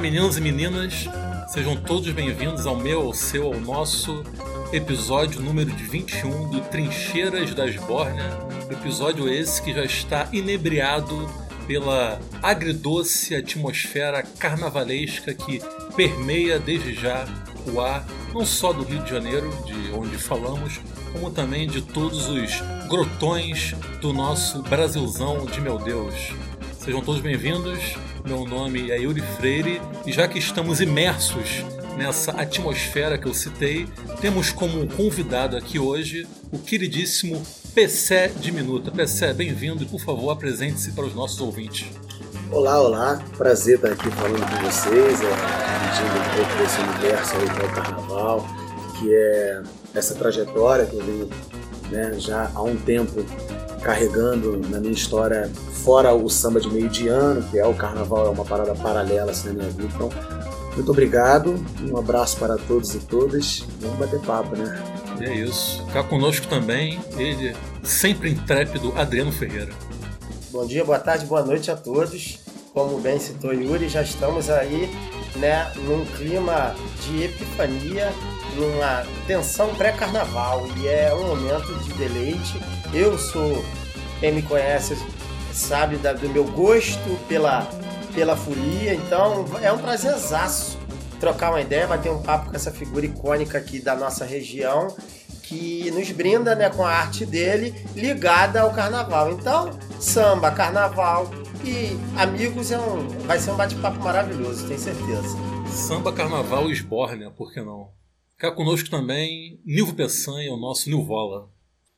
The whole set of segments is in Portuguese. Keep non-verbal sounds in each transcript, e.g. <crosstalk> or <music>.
meninos e meninas, sejam todos bem-vindos ao meu, ao seu, ao nosso episódio número de 21 do Trincheiras das Bórnia. Episódio esse que já está inebriado pela agridoce atmosfera carnavalesca que permeia desde já o ar, não só do Rio de Janeiro, de onde falamos, como também de todos os grotões do nosso Brasilzão de meu Deus. Sejam todos bem-vindos. Meu nome é Yuri Freire e já que estamos imersos nessa atmosfera que eu citei, temos como convidado aqui hoje o queridíssimo Pessé de Minuta. Pessé, bem-vindo e por favor apresente-se para os nossos ouvintes. Olá, olá, prazer estar aqui falando com vocês, é, dividindo um pouco desse universo aí é o carnaval, que é essa trajetória que eu venho né, já há um tempo carregando na minha história, fora o samba de meio de ano, que é o carnaval, é uma parada paralela assim, na minha vida. Então, muito obrigado, um abraço para todos e todas. Vamos bater papo, né? É isso. Cá conosco também, ele, sempre intrépido, Adriano Ferreira. Bom dia, boa tarde, boa noite a todos. Como bem citou Yuri, já estamos aí né, num clima de epifania, numa tensão pré-carnaval e é um momento de deleite eu sou, quem me conhece sabe da, do meu gosto pela, pela folia, então é um prazerzaço trocar uma ideia, bater um papo com essa figura icônica aqui da nossa região que nos brinda né, com a arte dele ligada ao carnaval. Então, samba, carnaval e amigos é um, vai ser um bate-papo maravilhoso, tenho certeza. Samba, carnaval e esbórnia, por que não? Cá conosco também Nilvo Peçanha, o nosso Nilvola.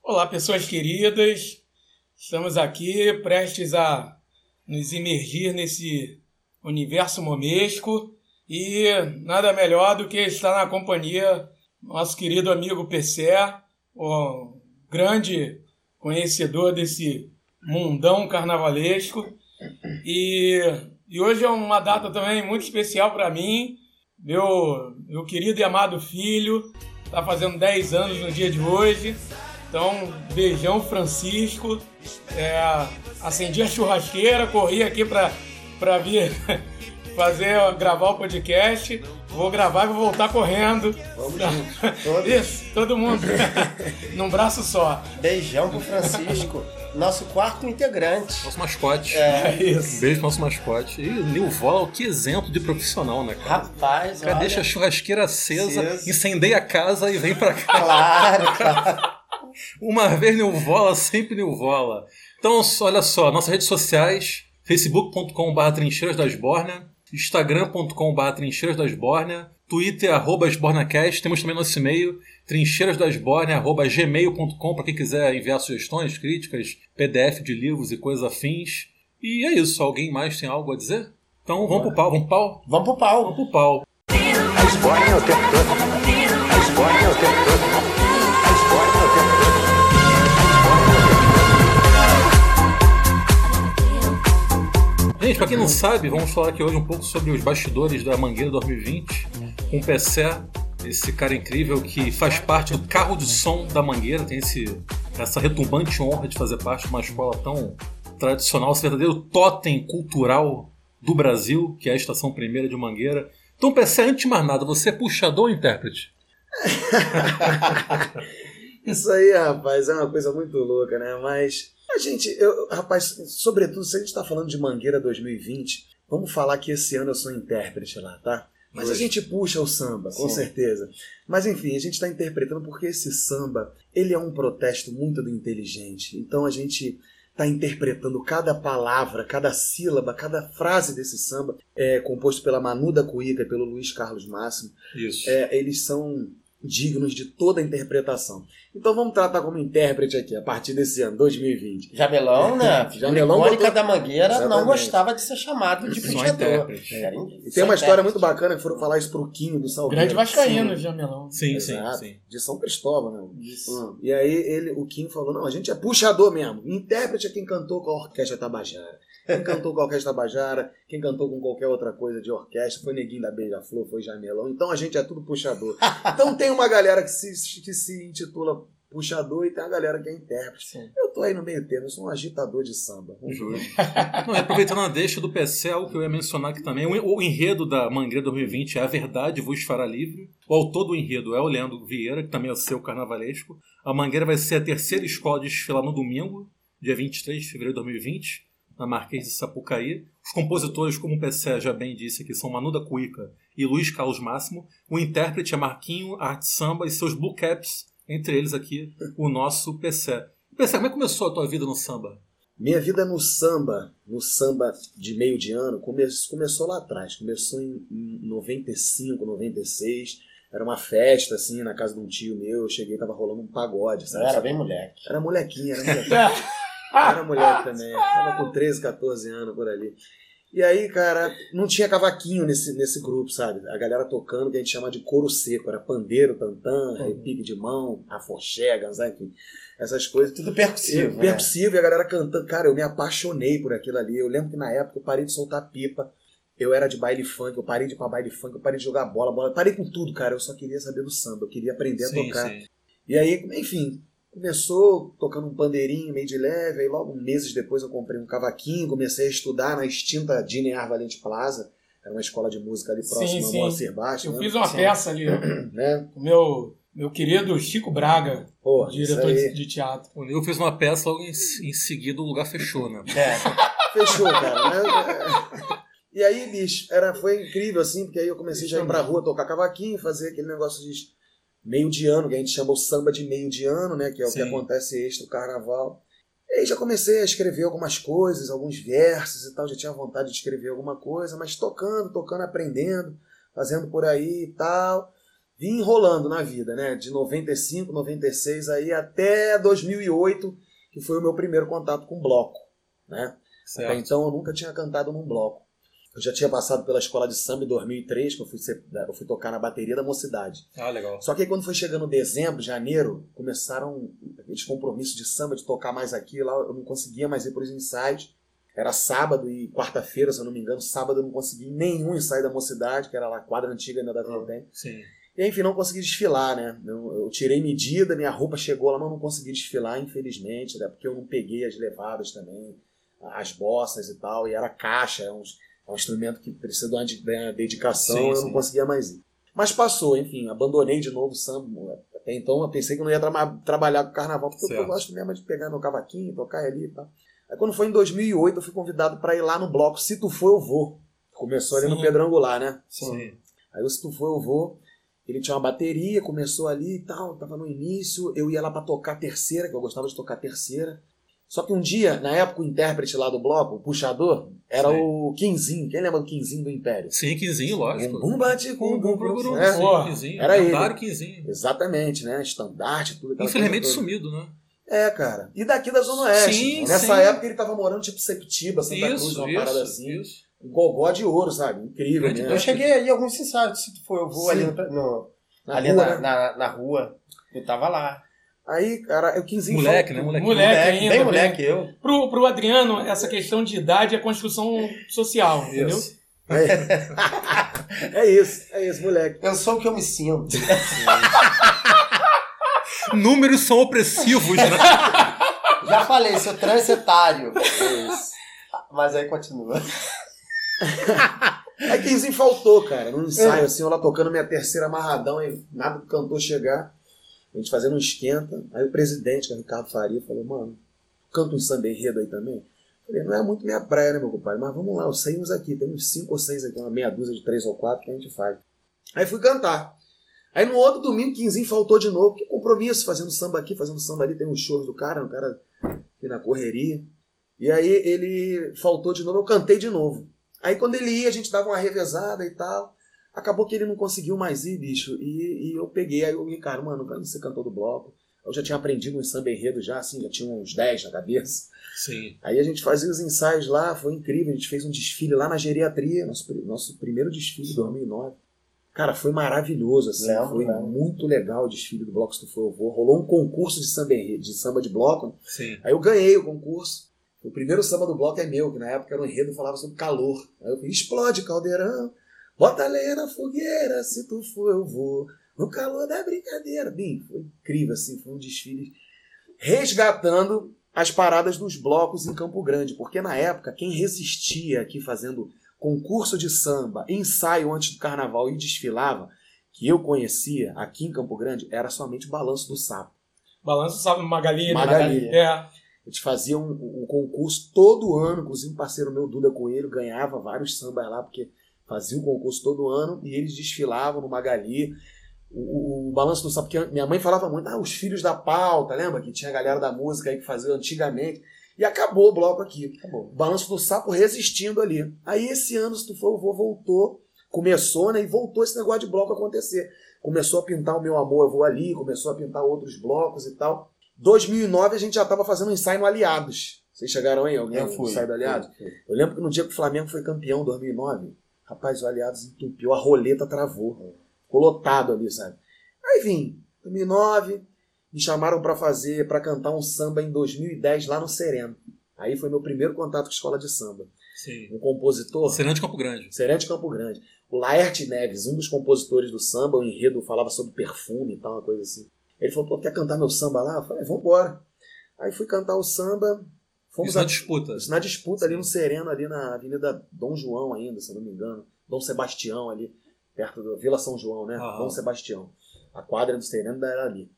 Olá, pessoas queridas. Estamos aqui prestes a nos imergir nesse universo momesco e nada melhor do que estar na companhia do nosso querido amigo PC, o grande conhecedor desse mundão carnavalesco. E, e hoje é uma data também muito especial para mim. Meu, meu querido e amado filho está fazendo 10 anos no dia de hoje. Então, beijão, Francisco. É, acendi a churrasqueira, corri aqui para vir <laughs> fazer, gravar o podcast. Vou gravar e vou voltar correndo. Vamos juntos. <laughs> Isso, todo mundo <laughs> num braço só. Beijão pro Francisco, nosso quarto integrante. Nosso mascote. É, isso. Beijo pro nosso mascote. E o Nilvola, que exemplo de profissional, né, cara? Rapaz, cara olha, deixa a churrasqueira acesa, Acesa. incendeia a casa e vem pra cá. Claro, claro. Uma vez Nilvola, sempre Nilvola. Então, olha só, nossas redes sociais, facebook.com.br trincheiras das Bórnia, instagram.com.br trincheiras Bórnia, twitter, arroba esbornacast, temos também nosso e-mail, trincheirasdasbórnia, arroba gmail.com, para quem quiser enviar sugestões, críticas, pdf de livros e coisas afins. E é isso, alguém mais tem algo a dizer? Então, vamos pro pau, vamos pro pau? Vamos pro pau. Vamos pro pau. A esbórnia o tempo todo. A esbórnia o tempo todo. Gente, pra quem não sabe, vamos falar aqui hoje um pouco sobre os bastidores da Mangueira 2020 com o Pessé, esse cara incrível que faz parte do carro de som da Mangueira, tem esse, essa retumbante honra de fazer parte de uma escola tão tradicional, esse verdadeiro totem cultural do Brasil, que é a Estação Primeira de Mangueira. Então, Pessé, antes de mais nada, você é puxador ou intérprete? <laughs> Isso aí, rapaz, é uma coisa muito louca, né? Mas a gente, eu, rapaz, sobretudo se a gente está falando de Mangueira 2020, vamos falar que esse ano eu sou intérprete lá, tá? Mas a Hoje. gente puxa o samba, com Sim. certeza. Mas enfim, a gente está interpretando porque esse samba, ele é um protesto muito do inteligente. Então a gente está interpretando cada palavra, cada sílaba, cada frase desse samba, é composto pela Manu da Cuíca e pelo Luiz Carlos Máximo Isso. é, eles são dignos de toda a interpretação. Então vamos tratar como intérprete aqui, a partir desse ano, 2020. Jamelão, né? <laughs> Jamelão Icônica botou- da Mangueira não Exatamente. gostava de ser chamado de intérprete. Era- E tem uma história muito bacana que foram falar isso pro Quinho do Salgueiro. Grande Vascaíno, Sim. Jamelão. Sim, sim, Exato. sim. De São Cristóvão, né? Isso. Hum. E aí ele, o Kim falou: não, a gente é puxador mesmo. Intérprete é quem cantou com a Orquestra Tabajara. Quem cantou com a Orquestra Tabajara, quem cantou com qualquer outra coisa de orquestra, foi Neguinho da Beija-Flor, foi Jamelão. Então a gente é tudo puxador. Então tem uma galera que se, que se intitula puxador e tem a galera que é intérprete. Sim. Eu tô aí no meio termo, eu sou um agitador de samba. Ver. <laughs> Não, aproveitando a deixa do algo que eu ia mencionar aqui também. O, o enredo da Mangueira 2020 é A Verdade Vos Fará Livre. O autor do enredo é o Leandro Vieira, que também é o seu carnavalesco. A Mangueira vai ser a terceira escola de desfilar no domingo, dia 23 de fevereiro de 2020, na Marquês de Sapucaí. Os compositores, como o PC já bem disse aqui, são Manu da Cuica e Luiz Carlos Máximo. O intérprete é Marquinho, Arte Samba e seus Blue Caps, entre eles aqui o nosso PC. PC, como é que começou a tua vida no samba? Minha vida no samba, no samba de meio de ano, come- começou lá atrás. Começou em, em 95, 96. Era uma festa, assim, na casa de um tio meu. Eu cheguei, tava rolando um pagode, Eu sabe? era bem moleque. Era molequinha, era molequinha. <laughs> Era moleque também. Tava com 13, 14 anos por ali. E aí, cara, não tinha cavaquinho nesse, nesse grupo, sabe? A galera tocando, que a gente chama de couro seco. Era pandeiro, tantã, repique de mão, afoxé, ganzá, enfim. Essas coisas. Tudo percussivo. Eu, né? percussivo e a galera cantando. Cara, eu me apaixonei por aquilo ali. Eu lembro que na época eu parei de soltar pipa. Eu era de baile funk, eu parei de ir pra baile funk, eu parei de jogar bola, bola. Parei com tudo, cara. Eu só queria saber do samba, eu queria aprender a tocar. sim. E aí, enfim, começou tocando um pandeirinho meio de leve, aí logo meses depois eu comprei um cavaquinho, comecei a estudar na extinta Dinear Valente Plaza, era uma escola de música ali próxima sim. a Moacir Baixo, Eu né? fiz uma Sim. peça ali <clears throat> né? com o meu, meu querido Chico Braga, Pô, diretor de, de teatro. O Nil fez uma peça, logo em, em seguida o lugar fechou, né? É. <laughs> Fechou, cara. né? E aí, bicho, era, foi incrível, assim, porque aí eu comecei já a ir pra rua tocar cavaquinho, fazer aquele negócio de meio de ano, que a gente chama o samba de meio de ano, né? Que é o que Sim. acontece extra o carnaval. E aí já comecei a escrever algumas coisas, alguns versos e tal, já tinha vontade de escrever alguma coisa, mas tocando, tocando, aprendendo, fazendo por aí e tal. Vim enrolando na vida, né? De 95, 96 aí até 2008, que foi o meu primeiro contato com bloco, né? Até Certo. então eu nunca tinha cantado num bloco. Eu já tinha passado pela escola de samba em 2003, que eu fui, ser- eu fui tocar na bateria da mocidade. Ah, legal. Só que aí quando foi chegando dezembro, janeiro, começaram aqueles compromissos de samba, de tocar mais aqui, lá eu não conseguia mais ir para os ensaios. Era sábado e quarta-feira, se eu não me engano. Sábado eu não consegui nenhum ensaio da mocidade, que era lá a quadra antiga ainda da Vildem. Sim. E enfim, não consegui desfilar, né? Eu, eu tirei medida, minha roupa chegou lá, mas não consegui desfilar, infelizmente, né? porque eu não peguei as levadas também, as bossas e tal, e era caixa, um, é um instrumento que precisa de uma, de uma dedicação, Sim, eu sim. não conseguia mais ir. Mas passou, enfim, abandonei de novo o samba. Até então eu pensei que eu não ia tra- trabalhar com carnaval, porque eu Certo. gosto mesmo de pegar meu cavaquinho, tocar ali e tal. Aí quando foi em 2008, eu fui convidado para ir lá no bloco Se Tu For Eu Vou. Começou ali no Sim. Pedro Angular, né? Sim. Aí o Se Tu For Eu Vou, ele tinha uma bateria, começou ali e tal, tava no início, eu ia lá pra tocar terceira, que eu gostava de tocar terceira. Só que um dia, na época, o intérprete lá do bloco, o puxador, era Sim. o Quinzinho. Quem lembra do Quinzinho do Império? Sim, Quinzinho, lógico. Um bum bate com um bum Bum, É, sim, Quinzinho. era ele. Quinzinho. Exatamente, né? Estandarte, tudo. Infelizmente sumido, né? É, cara. E daqui da Zona Oeste. Sim, Nessa sim. época ele tava morando tipo Septiba, Santa Cruz, Isso, uma parada isso, assim. isso. Um gogó de ouro, sabe? Incrível, né? Eu cheguei aí alguns ensaios, se tu for, eu vou Sim. ali, no, no- Na ali rua, na, né? na, na rua. Eu tava lá. Aí, cara, o Quinzinho Moleque, né? Moleque. Moleque Moleque, ainda, bem bem. moleque eu. Pro, pro Adriano, essa questão de idade é construção social, entendeu? Isso. É. <laughs> é isso, é isso, moleque. Eu sou o que eu me sinto. <laughs> Números são opressivos, né? <laughs> Já falei, sou transetário. Mas aí continua. Aí Quinzinho faltou, cara, num ensaio, assim, eu lá tocando minha terceira amarradão, e nada do cantor chegar, a gente fazendo um esquenta. Aí o presidente, que é o Ricardo Faria, falou, mano, canta um samba enredo aí também? Falei, não é muito minha praia, né, meu compadre? Mas vamos lá, os saímos aqui, tem uns cinco ou seis aqui, uma meia dúzia de três ou quatro que a gente faz. Aí fui cantar. Aí no outro domingo, Quinzinho faltou de novo, que compromisso, fazendo samba aqui, fazendo samba ali, tem uns shows do cara, um cara aqui na correria. E aí ele faltou de novo, eu cantei de novo. Aí quando ele ia, a gente dava uma revezada e tal. Acabou que ele não conseguiu mais ir, bicho. E, e eu peguei, aí o Ricardo, mano, quando você cantou do bloco, eu já tinha aprendido um samba enredo já, assim, já tinha uns 10 na cabeça. Sim. Aí a gente fazia os ensaios lá, foi incrível. A gente fez um desfile lá na geriatria, nosso, nosso primeiro desfile, 2009. Cara, foi maravilhoso, assim. Foi muito legal o desfile do Bloco Se Tu For Eu Vou. Rolou um concurso de samba, enredo- de samba de bloco. Sim. Aí eu ganhei o concurso. O primeiro samba do bloco é meu, que na época era um enredo falava sobre calor. Aí eu falei, explode caldeirão, bota lenha na fogueira, se tu for eu vou. no calor da brincadeira. Bem, foi incrível, assim, foi um desfile resgatando as paradas dos blocos em Campo Grande, porque na época quem resistia aqui fazendo concurso de samba, ensaio antes do carnaval e desfilava, que eu conhecia aqui em Campo Grande, era somente o Balanço do Sapo. Balanço, sabe, Magali. Magali. É. A gente fazia um, um concurso todo ano, inclusive um parceiro meu, Duda Coelho, ganhava vários sambas lá, porque fazia o concurso todo ano e eles desfilavam no Magali. O, o, o Balanço do Sapo, porque minha mãe falava muito, ah, os filhos da pauta, lembra? Que tinha a galera da música aí que fazia antigamente. E acabou o bloco aqui. Acabou. O Balanço do Sapo resistindo ali. Aí esse ano, se tu for, o vô voltou, começou, né? E voltou esse negócio de bloco acontecer. Começou a pintar o Meu Amor, Eu Vou Ali, começou a pintar outros blocos e tal. 2009 a gente já estava fazendo um ensaio no Aliados. Vocês chegaram aí? Alguém Eu fui. ensaio do Aliados? Fui, fui. Eu lembro que no dia que o Flamengo foi campeão, 2009, rapaz, o Aliados entupiu, a roleta travou. Ficou lotado ali, sabe? Aí vim, 2009, me chamaram pra fazer, pra cantar um samba em 2010 lá no Sereno. Aí foi meu primeiro contato com a escola de samba. Sim. Um compositor, Serão de Campo Grande. Sereno de Campo Grande. O Laerte Neves, um dos compositores do samba, o enredo falava sobre perfume e tal, uma coisa assim. Ele falou, pô, quer cantar meu samba lá? Eu falei, vambora. Aí fui cantar o samba, fomos Isso na a- disputa. isso na disputa ali no Sereno, ali na Avenida Dom João ainda, se não me engano. Dom Sebastião ali, perto da Vila São João, né? Aham. Dom Sebastião. A quadra do Sereno era ali.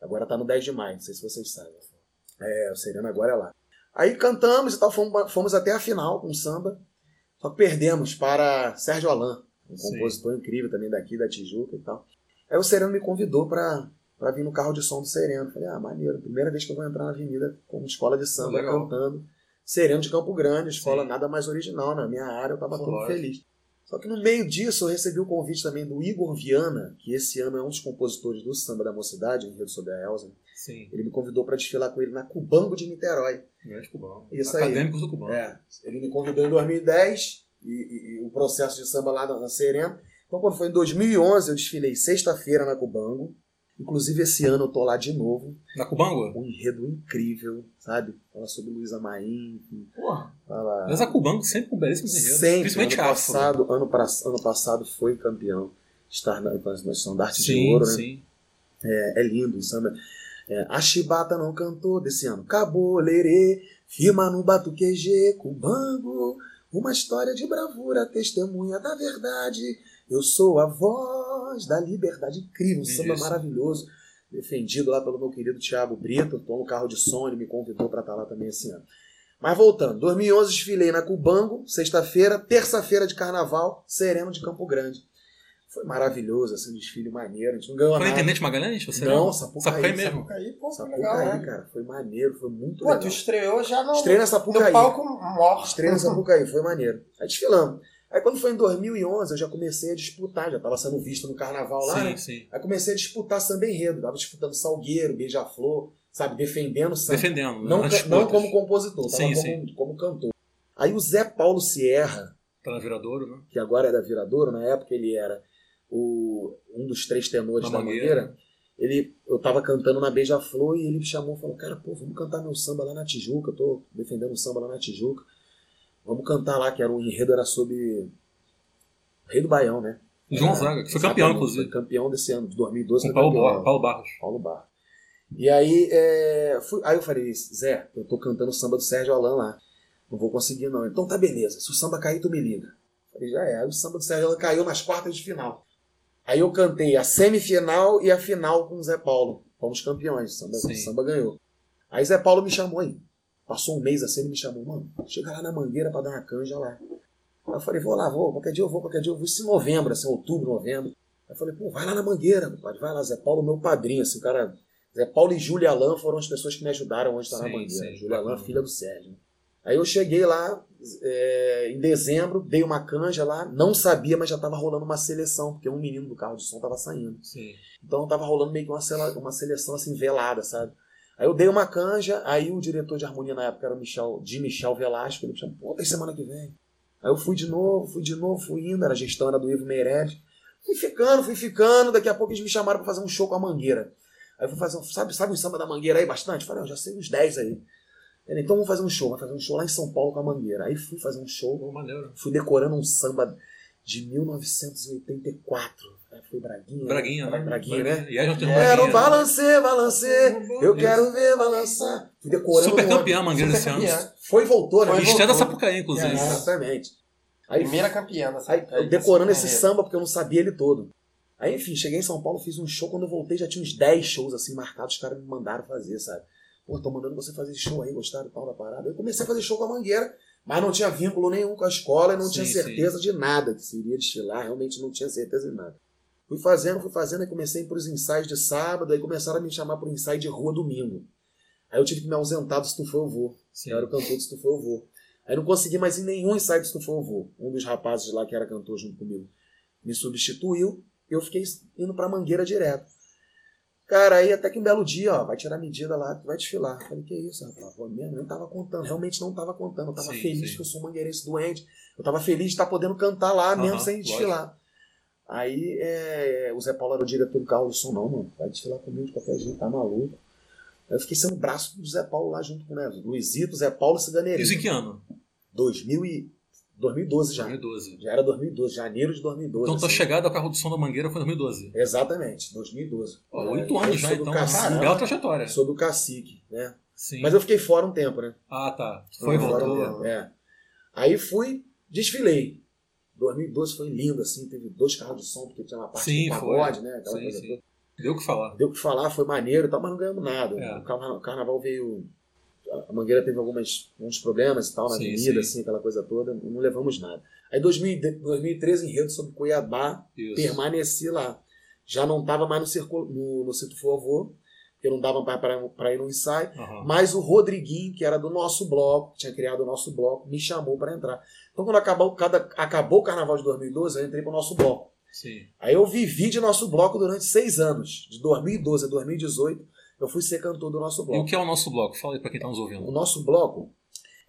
Agora tá no 10 de maio, não sei se vocês sabem. É, o Sereno agora é lá. Aí cantamos e tal, fomos, fomos até a final com o samba. Só que perdemos para Sérgio Alain, um Sim. compositor incrível também daqui da Tijuca e tal. Aí o Sereno me convidou para para vir no carro de som do Sereno. Falei, ah, maneiro, primeira vez que eu vou entrar na avenida como escola de samba Legal. cantando. Sereno de Campo Grande, escola Sim. nada mais original na minha área, eu tava todo feliz. Só que no meio disso eu recebi o convite também do Igor Viana, que esse ano é um dos compositores do Samba da Mocidade, em Rio sobre a Elza. Sim. Ele me convidou para desfilar com ele na Cubango de Niterói. Grande Cubão. Isso aí. Acadêmicos do Cubão. É, ele me convidou em 2010 e, e- e o processo de samba lá na, na Serena. Então, quando foi em 2011, eu desfilei sexta-feira na Cubango. Inclusive, esse ano eu tô lá de novo. Na Cubango? Um enredo incrível, sabe? Fala sobre Luísa Maim, Porra. fala... Mas a Cubango sempre com belíssimos enredos. Sempre. Principalmente ano afro. passado, ano, pra- ano passado foi campeão. Estar na, na estandarte de Sim, ouro, né? sim. É, é lindo o samba. É, a chibata não cantou desse ano. Cabolerê, firma no batuqueje, cubango. Uma história de bravura, testemunha da verdade. Eu sou a voz da liberdade. Incrível, um samba maravilhoso. Defendido lá pelo meu querido Thiago Brito. Estou no carro de som, ele me convidou para estar lá também esse ano. Mas voltando, 2011 desfilei na Cubango, sexta-feira, terça-feira de carnaval, Sereno de Campo Grande. Foi maravilhoso, assim, um desfile maneiro. A gente não ganhou Foi na nada. Intendente Magalhães? Você Não, lembra? Sapucaí, Sapucaí mesmo. Aí, pô, Sapucaí, legal, né? cara, foi maneiro, foi muito Pô, legal. tu estreou já no, Estreia na no Sapucaí. palco morto. Estreia na Sapucaí, foi maneiro. Aí desfilamos. Aí quando foi em 2011, eu já comecei a disputar, já estava sendo visto no carnaval lá, Sim, né? sim. Aí comecei a disputar samba enredo, tava disputando Salgueiro, Beija-Flor, sabe, defendendo samba. Defendendo. Não, ca- não como compositor, tava Sim, como, como cantor. Aí o Zé Paulo Sierra, Tá na Viradouro, né? que agora é da Viradouro, na época ele era o, um dos três tenores Na da Mangueira. Mangueira. Ele, eu tava cantando na Beija-Flor e ele me chamou e falou: Cara, pô, vamos cantar meu samba lá na Tijuca. Eu tô defendendo o samba lá na Tijuca. Vamos cantar lá, que era o enredo era sobre Rei do Baião, né? João Zaga, que foi campeão, inclusive. Foi campeão desse ano, de 2012. Com Paulo. Bar Paulo Barros. Paulo Barra. E aí, é, fui- aí eu falei, Zé, eu tô cantando o samba do Sérgio Alain lá. Não vou conseguir, não. Então tá beleza. Se o samba cair, tu me liga. Falei, já é. Aí o samba do Sérgio Alain caiu nas quartas de final. Aí eu cantei a semifinal e a final com o Zé Paulo. Fomos campeões. O samba, o samba ganhou. Aí Zé Paulo me chamou aí. Passou um mês assim, ele me chamou, mano, chega lá na mangueira pra dar uma canja lá. Aí eu falei, vou lá, vou, qualquer dia eu vou, qualquer dia eu vou. Isso em novembro, assim, outubro, novembro. Aí eu falei, pô, vai lá na mangueira, compadre, vai lá, Zé Paulo, meu padrinho, assim, o cara. Zé Paulo e Júlia Alain foram as pessoas que me ajudaram onde está na Sim, mangueira. Júlia Alain, filha do Sérgio. Aí eu cheguei lá é, em dezembro, dei uma canja lá, não sabia, mas já estava rolando uma seleção, porque um menino do carro de som estava saindo. Sim. Então tava rolando meio que uma, uma seleção assim velada, sabe? Aí eu dei uma canja, aí o diretor de harmonia na época era o Michel, de Michel Velasco, ele me chamou, pô, tem semana que vem. Aí eu fui de novo, fui de novo, fui indo, era a gestão era do Ivo Meirelles. Fui ficando, fui ficando, daqui a pouco eles me chamaram pra fazer um show com a Mangueira. Aí eu fui fazer, um- sabe, sabe o samba da Mangueira aí bastante? Falei, eu já sei uns 10 aí. Ele, então vamos fazer um show, vai fazer um show lá em São Paulo com a Mangueira. Aí fui fazer um show, maneiro. fui decorando um samba de 1984. É, Foi Braguinha. Braguinha, né? Braguinha, né? E aí já tem um Era Braguinha, o né? balancê, balancê, eu quero ver balançar. Fui decorando Super o nome. campeã Mangueira esse ano. Foi e voltou, né? Foi e Estreia da voltou. Sapucaí, inclusive. É, Exatamente. Aí, Primeira campeã aí, eu decorando esse carreira. samba porque eu não sabia ele todo. Aí, enfim, cheguei em São Paulo, fiz um show. Quando eu voltei, já tinha uns 10 shows assim marcados. Os caras me mandaram fazer, sabe? Pô, tô mandando você fazer show aí, gostaram e tal da parada. Eu comecei a fazer show com a Mangueira, mas não tinha vínculo nenhum com a escola e não Sim, tinha sim. certeza de nada que se iria desfilar. Realmente não tinha certeza de nada. Fui fazendo, fui fazendo, aí comecei a ir pros ensaios de sábado, aí começaram a me chamar pro ensaio de rua domingo. Aí eu tive que me ausentar do Se Tu For Eu Vou. Sim. Eu era o cantor do Se Tu For Eu Vou. Aí não consegui mais ir em nenhum ensaio do Se Tu For Eu Vou. Um dos rapazes lá que era cantor junto comigo me substituiu. Eu fiquei indo pra Mangueira direto. Cara, aí até que um belo dia, ó, vai tirar a medida lá, vai desfilar. Falei, que isso, rapaz? Pô, mesmo, eu não tava contando, realmente não tava contando. Eu tava Sim, feliz sim. que eu sou mangueirense doente. Eu tava feliz de estar podendo cantar lá mesmo sem lógico. desfilar. Aí é, o Zé Paulo era o diretor do carro do som, não, mano, vai desfilar comigo de qualquer jeito, tá maluco. Aí eu fiquei sendo o braço do Zé Paulo lá junto com né, Luizito, Zé Paulo e Ciganeirinho. Isso em que ano? 2000 e 2012 já. 2012. Já era 2012, janeiro de 2012. Então tua assim. chegada ao carro do som da Mangueira foi em 2012. Exatamente, 2012. Ó, Oito É, anos já, então. cacique, Uma bela trajetória. Sou do cacique, né? Sim. Mas eu fiquei fora um tempo, né? Ah, tá. Foi Fui fora um tempo, É. Aí fui, desfilei. 2012 foi lindo, assim, teve dois carros de som, porque tinha uma parte Sim, do foi. pagode, né? Aquela Sim, coisa sim. toda. Deu o que falar. Deu o que falar, foi maneiro e tal, mas não ganhamos nada. É. O, carna- o carnaval veio. A Mangueira teve algumas, alguns problemas e tal, na Sim, avenida, sim. assim, aquela coisa toda, não levamos nada. Aí 2000 2013, enredo sobre Cuiabá, Isso. permaneci lá. Já não estava mais no, circo, no, no Cito porque não dava para ir no ensaio. Aham. Mas o Rodriguinho, que era do nosso bloco, tinha criado o nosso bloco, me chamou para entrar. Então, quando acabou, cada, acabou o carnaval de 2012, eu entrei para o nosso bloco. Sim. Aí eu vivi de nosso bloco durante seis anos, de 2012 a 2018. Eu fui ser cantor do nosso E o bloco. que é o nosso bloco? Fala aí pra quem tá nos O ouvindo. nosso bloco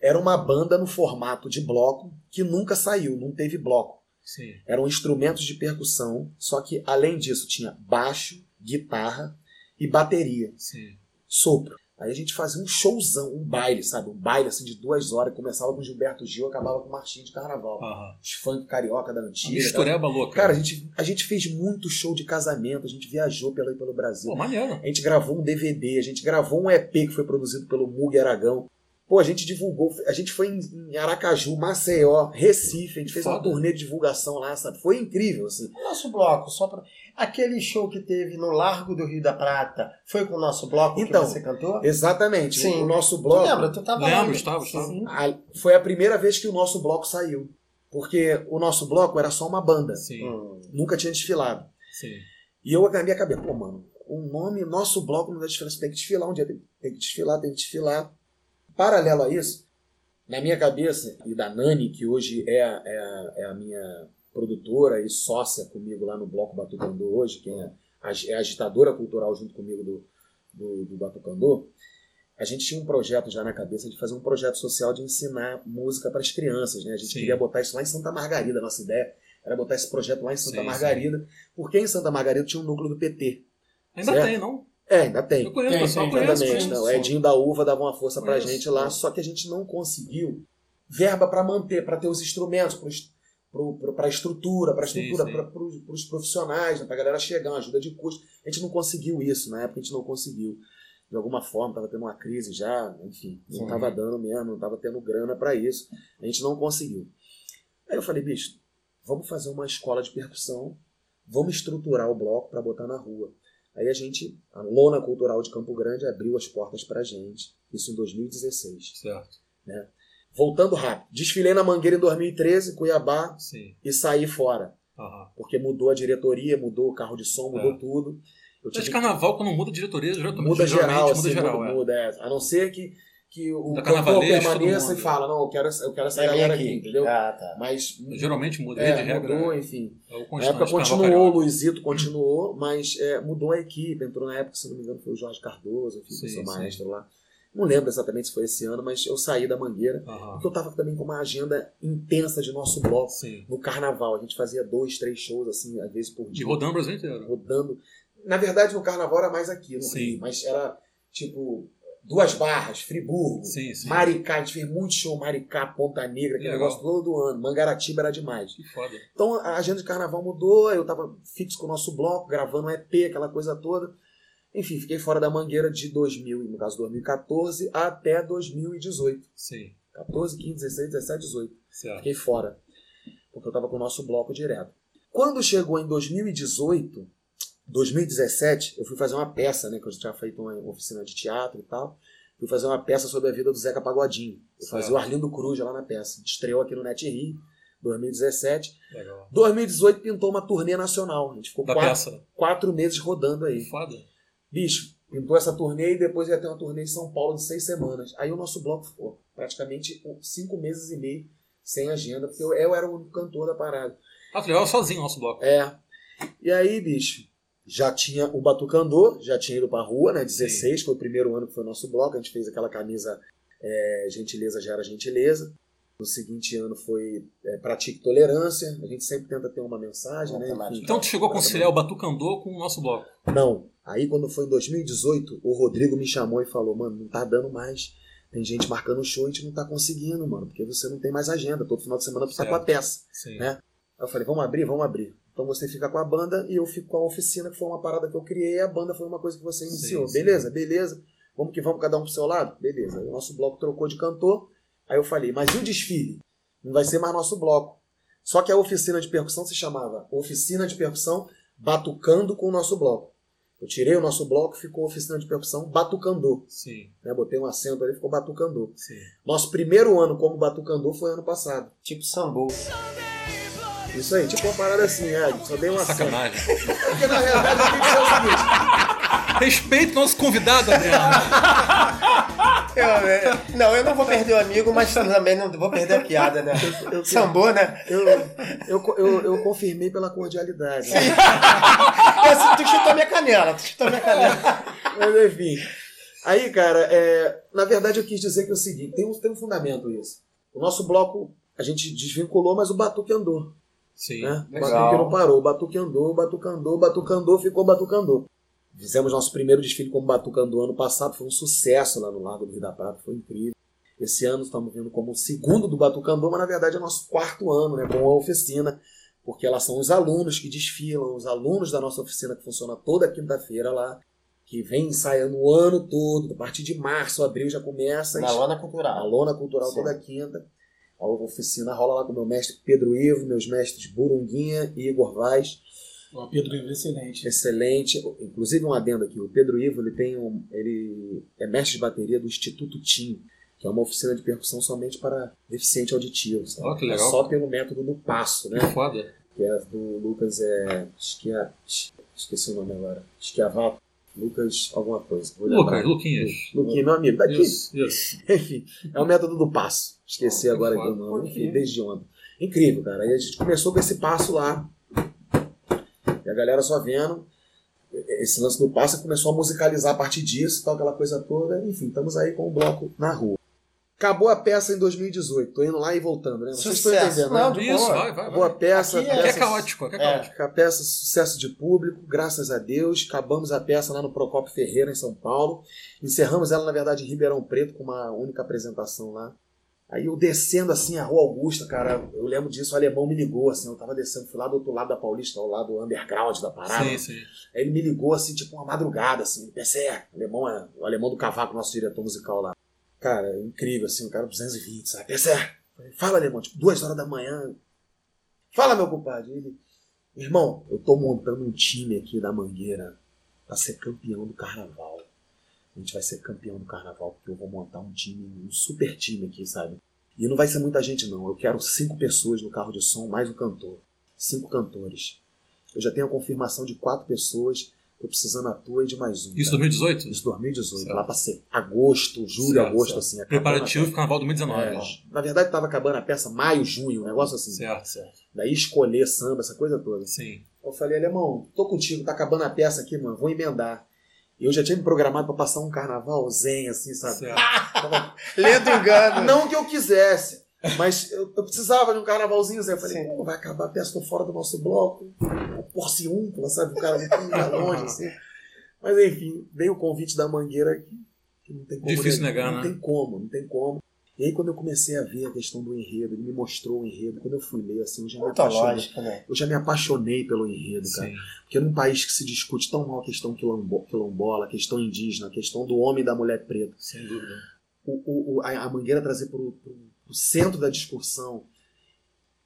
era uma banda no formato de bloco que nunca saiu, não teve bloco. Sim. Eram instrumentos de percussão, só que além disso tinha baixo, guitarra e bateria. Sim. sopro. Aí a gente fazia um showzão, um baile, sabe? Um baile assim de duas horas. Começava com Gilberto Gil, acabava com Martinho de Carnaval. Aham. Os funk carioca da Uma antiga. mistureba louca. Cara, a gente, a gente fez muito show de casamento, a gente viajou pelo, pelo Brasil. Pô, maneiro. A gente gravou um DVD, a gente gravou um EP que foi produzido pelo Mug Aragão. Pô, a gente divulgou, a gente foi em, Aracaju, Maceió, Recife, a gente fez uma Foda. turnê de divulgação lá, sabe? Foi incrível, assim. Nosso bloco, só pra... Aquele show que teve no Largo do Rio da Prata, foi com o nosso bloco Então, que você cantou? Exatamente. Sim. O nosso Tu bloco. lembra? Tu tava lá. Lembro, estava, estava. Foi a primeira vez que o nosso bloco saiu. Porque o nosso bloco era só uma banda. Sim. Hum. Nunca tinha desfilado. Sim. E eu, na minha cabeça, pô, mano, o nome, nosso bloco não dá diferença. Tem que desfilar um dia. Tem, tem que desfilar, tem que desfilar. Paralelo a isso, na minha cabeça, e da Nani, que hoje é, é, é a minha produtora e sócia comigo lá no Bloco Batucandô hoje, que é, a- é a agitadora cultural junto comigo do, do, do Batucandô, a gente tinha um projeto já na cabeça de fazer um projeto social de ensinar música para as crianças. Né? A gente Sim. queria botar isso lá em Santa Margarida, nossa ideia era botar esse projeto lá em Santa Sim, Margarida, porque em Santa Margarida tinha um núcleo do PT. Ainda Certo. tem, não? É, ainda tem. Eu conheço, Tem, pessoal, tem, conheço. Não, o Edinho da Uva dava uma força pra Conheço, gente lá, só que a gente não conseguiu verba para manter, para ter os instrumentos, para a estrutura, para Sim, estrutura, para os profissionais, né, para a galera chegar, uma ajuda de custo. A gente não conseguiu isso, na época a gente não conseguiu. De alguma forma, estava tendo uma crise já, enfim, não estava dando mesmo, não estava tendo grana para isso. A gente não conseguiu. Aí eu falei, bicho, vamos fazer uma escola de percussão, vamos estruturar o bloco para botar na rua. Aí a gente, a Lona Cultural de Campo Grande abriu as portas pra gente, isso em 2016. Certo. Voltando rápido, desfilei na Mangueira em 2013, Cuiabá, Sim. e saí fora, Aham. porque mudou a diretoria, mudou o carro de som, mudou É. tudo. Eu Mas tive carnaval, quando muda a diretoria, geralmente, muda geralmente geral, muda assim, geral, muda, é. muda, é. A não ser que, que o Da cantor permaneça e mundo. fala, não, eu quero, essa- eu quero essa É galera aqui, equipe. entendeu? Ah, tá. Mas Geralmente muda, é, de regra. mudou, é, enfim. é o Na época continuou, o. Luizito continuou, mas é, mudou a equipe. Entrou na época, se não me engano, foi o Jorge Cardoso, enfim, Sim, seu sim. maestro lá. Não lembro exatamente se foi esse ano, mas eu saí da Mangueira, Aham. porque eu tava também com uma agenda intensa de nosso bloco. Sim. No carnaval, a gente fazia dois, três shows, assim, às vezes por E dia. rodando o Brasil inteiro. rodando. Na verdade, no carnaval era mais aqui, no Sim. Rio, mas era tipo. Duas Barras, Friburgo, Sim, sim. Maricá, a gente fez muito show Maricá, Ponta Negra, aquele Legal. negócio todo ano. Mangaratiba era demais. Que foda. Então a agenda de carnaval mudou, eu tava fixo com o nosso bloco, gravando um EP, aquela coisa toda. Enfim, fiquei fora da mangueira de 2000, no caso 2014, até 2018. Sim, 14, 15, 16, 17, 18. certo. Fiquei fora, porque eu tava com o nosso bloco direto. Quando chegou em 2018, 2017, eu fui fazer uma peça, né, que eu já tinha feito uma oficina de teatro e tal. Fui fazer uma peça sobre a vida do Zeca Pagodinho. Eu Certo. fazia o Arlindo Cruz lá na peça. Estreou aqui no Net Rio, 2017. Legal. 2018 pintou uma turnê nacional. A gente ficou Da quatro, peça. quatro meses rodando aí. Foda. Bicho, pintou essa turnê e depois ia ter uma turnê em São Paulo de seis semanas. Aí o nosso bloco ficou praticamente cinco meses e meio sem agenda, porque eu, eu era o único cantor da parada. Ah, tu levava sozinho o nosso bloco. É. E aí, bicho, já tinha o Batucandô, já tinha ido pra rua, né? 16, foi o primeiro ano que foi o nosso bloco. A gente fez aquela camisa é, Gentileza Gera Gentileza. No seguinte ano foi é, Pratique Tolerância. A gente sempre tenta ter uma mensagem, né? Enfim. Então tu chegou a conciliar o Batucandô com o nosso bloco. Não. Aí quando foi em 2018, o Rodrigo me chamou e falou, mano, não tá dando mais. Tem gente marcando show e a gente não tá conseguindo, mano, porque você não tem mais agenda. Todo final de semana tu tá com a peça. Sim. Né? Aí eu falei, vamos abrir? Vamos abrir. Então você fica com a banda e eu fico com a oficina, que foi uma parada que eu criei, e a banda foi uma coisa que você iniciou. sim. Beleza? Beleza. Vamos que vamos, cada um pro seu lado? Beleza. Aí o nosso bloco trocou de cantor. Aí eu falei, mas e o desfile? Não vai ser mais nosso bloco. Só que a oficina de percussão se chamava Oficina de Percussão Batucando com o nosso bloco. Eu tirei o nosso bloco, ficou Oficina de Percussão Batucandô. Sim, Né? Botei um acento ali, ficou Batucandô. sim. Nosso primeiro ano como Batucandô foi ano passado. Tipo sambu. Isso aí, tipo uma parada assim, é, só dei um acento. Sacanagem. <laughs> Porque na realidade eu tenho que dizer o seguinte. Respeite nosso convidado, Adriano. <laughs> Eu, é, não, eu não vou perder o amigo, mas também não vou perder a piada, né? Eu, Sambu, né? eu, eu, eu, eu confirmei pela cordialidade. né? <laughs> Tu chutou minha canela, tu chutou minha canela. Mas enfim. Aí, cara, é, na verdade eu quis dizer que é o seguinte: tem um, tem um fundamento isso. O nosso bloco, a gente desvinculou, mas o batuque andou. Sim. Né? O batuque não parou. O batuque andou, o batuque andou, o batuque andou, ficou batucandô. Fizemos nosso primeiro desfile como batucandô ano passado, foi um sucesso lá no Largo do Rio da Prata, foi incrível. Esse ano estamos vendo como o segundo do Batucandô, mas na verdade é nosso quarto ano, né, com a oficina, porque elas são os alunos que desfilam, os alunos da nossa oficina que funciona toda quinta-feira lá, que vem ensaiando o ano todo, a partir de março, abril já começa. Na lona A cultural. lona cultural Sim. toda quinta. A oficina rola lá com o meu mestre Pedro Ivo, meus mestres Burunguinha e Igor Vaz. Ó, Pedro Ivo, excelente. Excelente. Inclusive um adendo aqui, o Pedro Ivo ele tem um, ele é mestre de bateria do Instituto TIM, que é uma oficina de percussão somente para deficiente auditivo. sabe? Ó, que É legal. só pelo método do passo, né? Que foda. Que é do Lucas é Esquia, esqueci o nome agora. Esquiavato. Lucas alguma coisa. Lucas, Luquinhas. Luquinha, meu amigo, daqui. Isso, isso. <laughs> Enfim, é o método do passo. Esqueci Ah, agora o foda. nome. Enfim, desde ontem. Incrível, cara. Aí a gente começou com esse passo lá. E a galera só vendo. Esse lance do passo começou a musicalizar a partir disso, tal, aquela coisa toda. Enfim, estamos aí com o bloco na rua. Acabou a peça em 2018. Tô indo lá e voltando, né? Vocês estão entendendo, Não, né? de Isso, boa. vai, vai, Acabou a vai. peça. Aqui é- Aqui é peça- caótico, aqui é É. caótico. a peça sucesso de público, graças a Deus. Acabamos a peça lá no Procopio Ferreira, em São Paulo. Encerramos ela, na verdade, em Ribeirão Preto, com uma única apresentação lá. Aí eu descendo assim a Rua Augusta, cara, eu lembro disso, o alemão me ligou, assim, eu tava descendo, fui lá do outro lado da Paulista, ao lado underground da parada. Sim, sim. Aí ele me ligou assim, tipo uma madrugada, assim, PC, o alemão, é, o alemão do cavaco, nosso diretor musical lá. Cara, é incrível, assim, o cara 220, sabe? PC, fala alemão, tipo, duas horas da manhã. Fala, meu compadre. Ele, irmão, eu tô montando um time aqui da Mangueira pra ser campeão do carnaval. A gente vai ser campeão do carnaval, porque eu vou montar um time, um super time aqui, sabe? E não vai ser muita gente, não. Eu quero cinco pessoas no carro de som, mais um cantor. Cinco cantores. Eu já tenho a confirmação de quatro pessoas. Tô precisando à tua e de mais um. Isso cara. 2018? Isso 2018. Certo. Lá pra ser agosto, julho, Certo, agosto, certo. assim. Preparativo pro carnaval peça. 2019. É, na verdade, tava acabando a peça maio, junho, um negócio assim. Certo, certo. Daí escolher samba, essa coisa toda. Sim. Eu falei, alemão, tô contigo, tá acabando a peça aqui, mano, vou emendar. E eu já tinha me programado pra passar um carnaval zen, assim, sabe? Certo. Tava- <laughs> Lê do engano. Não que eu quisesse, mas eu, eu precisava de um carnavalzinho zen. Eu falei, Sim. vai acabar a peça, tô fora do nosso bloco. Porciúncula, sabe? O cara muito <laughs> longe, assim. Mas enfim, veio o convite da Mangueira aqui. que não tem como. Difícil negar, não né? tem como, não tem como. E aí quando eu comecei a ver a questão do enredo, ele me mostrou o enredo, quando eu fui ler, assim, eu já me apaixonei. lógica, né? Eu já me apaixonei pelo enredo, cara. Sim. Porque num país que se discute tão mal a questão quilombo- quilombola, a questão indígena, a questão do homem e da mulher preta, Sem dúvida. o, o- o- a, a Mangueira trazer para o centro da discussão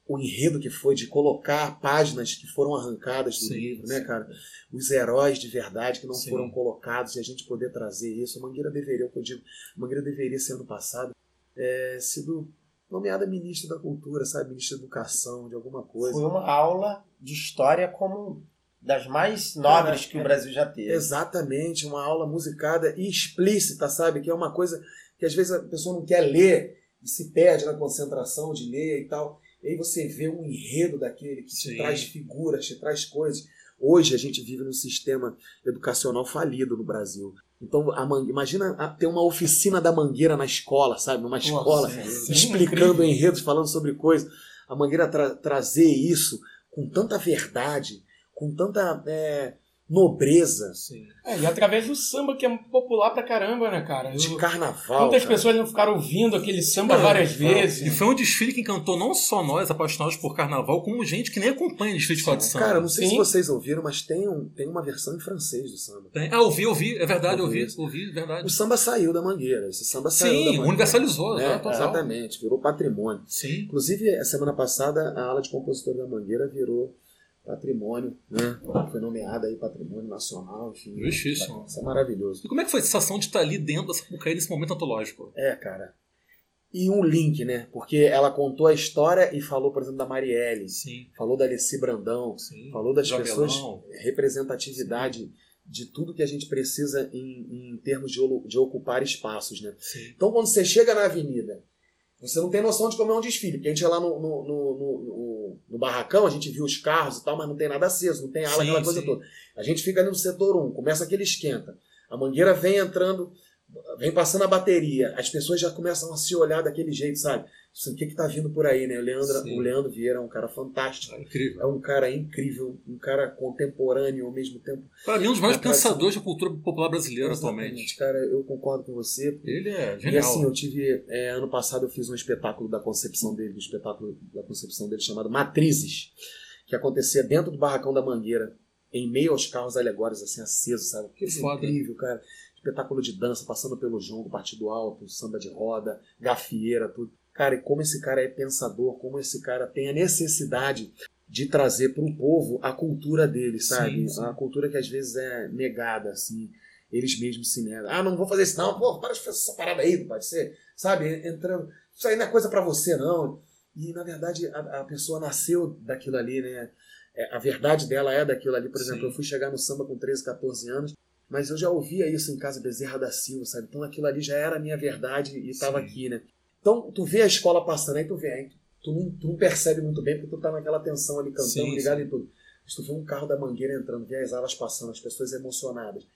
o enredo que foi de colocar páginas que foram arrancadas do Sim, livro, né, sim. cara? Os heróis de verdade que não Sim. foram colocados e a gente poder trazer isso. A Mangueira deveria, o que eu digo, a Mangueira deveria ser ano passado é, sido nomeada ministra da cultura, sabe? Ministra da educação, de alguma coisa. Foi uma aula de história como das mais nobres Cara, que o é- Brasil já teve. Exatamente, uma aula musicada e explícita, sabe? Que é uma coisa que às vezes a pessoa não quer ler e se perde na concentração de ler e tal. E aí você vê um enredo daquele que te Sim. traz figuras, te traz coisas. Hoje a gente vive num sistema educacional falido no Brasil. Então, a man... imagina ter uma oficina da mangueira na escola, sabe? Numa escola, sim, explicando incrível. enredos, falando sobre coisas. A mangueira tra- trazer isso com tanta verdade, com tanta é, nobreza, Sim. É, e através do samba, que é popular pra caramba, né, cara? de Eu- carnaval. Quantas cara. pessoas não ficaram ouvindo aquele samba Não, várias não. E vezes? foi um desfile que encantou não só nós, apaixonados por carnaval, como gente que nem acompanha desfile de de samba. Cara, não sei se Sim. vocês ouviram, mas tem, um, tem uma versão em francês do samba. Tem- Ah, ouvi, ouvi, é verdade, Ouvi ouvi, ouvi, é verdade. O samba saiu da mangueira. Esse samba saiu da Sim, mangueira. universalizou, né, total. exatamente, virou patrimônio. Sim. Inclusive, a semana passada, a ala de compositor da Mangueira virou patrimônio, né? Foi nomeada aí patrimônio nacional, enfim. Justíssimo. Isso é maravilhoso. E como é que foi a sensação de estar ali dentro dessa Sapucaí nesse momento antológico? É, cara. E um link, né? Porque ela contou a história e falou, por exemplo, da Marielle, Sim, falou da Alessi Brandão, sim. falou das pessoas, representatividade de tudo que a gente precisa em, em termos de, de ocupar espaços, né? Sim. Então, quando você chega na avenida, você não tem noção de como é um desfile. Porque a gente ia lá no, no, no, no- no barracão, a gente viu os carros e tal, mas não tem nada aceso, não tem ala, Sim, aquela coisa sim. toda. A gente fica ali no setor 1, começa aquele esquenta. A mangueira vem entrando, vem passando a bateria. As pessoas já começam a se olhar daquele jeito, sabe? Assim, O que que tá vindo por aí, né? O Leandro, Sim. o Leandro Vieira é um cara fantástico. É incrível. É um cara incrível, um cara contemporâneo ao mesmo tempo. Para mim, um dos maiores É, cara, pensadores da cultura popular brasileira Exatamente, atualmente. Cara, eu concordo com você. Ele é E genial. assim, eu tive. é, ano passado eu fiz um espetáculo da concepção dele, um espetáculo da concepção dele chamado Matrizes, que acontecia dentro do barracão da Mangueira, em meio aos carros alegóricos, assim, acesos, sabe? Que Coisa foda. incrível, cara. Espetáculo de dança, passando pelo jongo, partido alto, samba de roda, gafieira, tudo. Cara, e como esse cara é pensador, como esse cara tem a necessidade de trazer para o povo a cultura dele, sabe? Sim, sim. A cultura que às vezes é negada, assim. Eles mesmos se negam. Ah, não vou fazer isso não. Pô, para de fazer essa parada aí, não pode ser. Sabe? Entrando. Isso aí não é coisa para você, não. E, na verdade, a, a pessoa nasceu daquilo ali, né? É, a verdade dela é daquilo ali. Por exemplo, Sim. eu fui chegar no samba com 13, 14 anos, mas eu já ouvia isso em casa Bezerra da Silva, sabe? Então aquilo ali já era a minha verdade e estava aqui, né? Então, tu vê a escola passando aí, tu vê, aí tu não, tu não percebe muito bem, porque tu tá naquela tensão ali cantando, Sim, ligado sim. em tudo. Mas tu vê um carro da mangueira entrando, vê as alas passando, as pessoas emocionadas.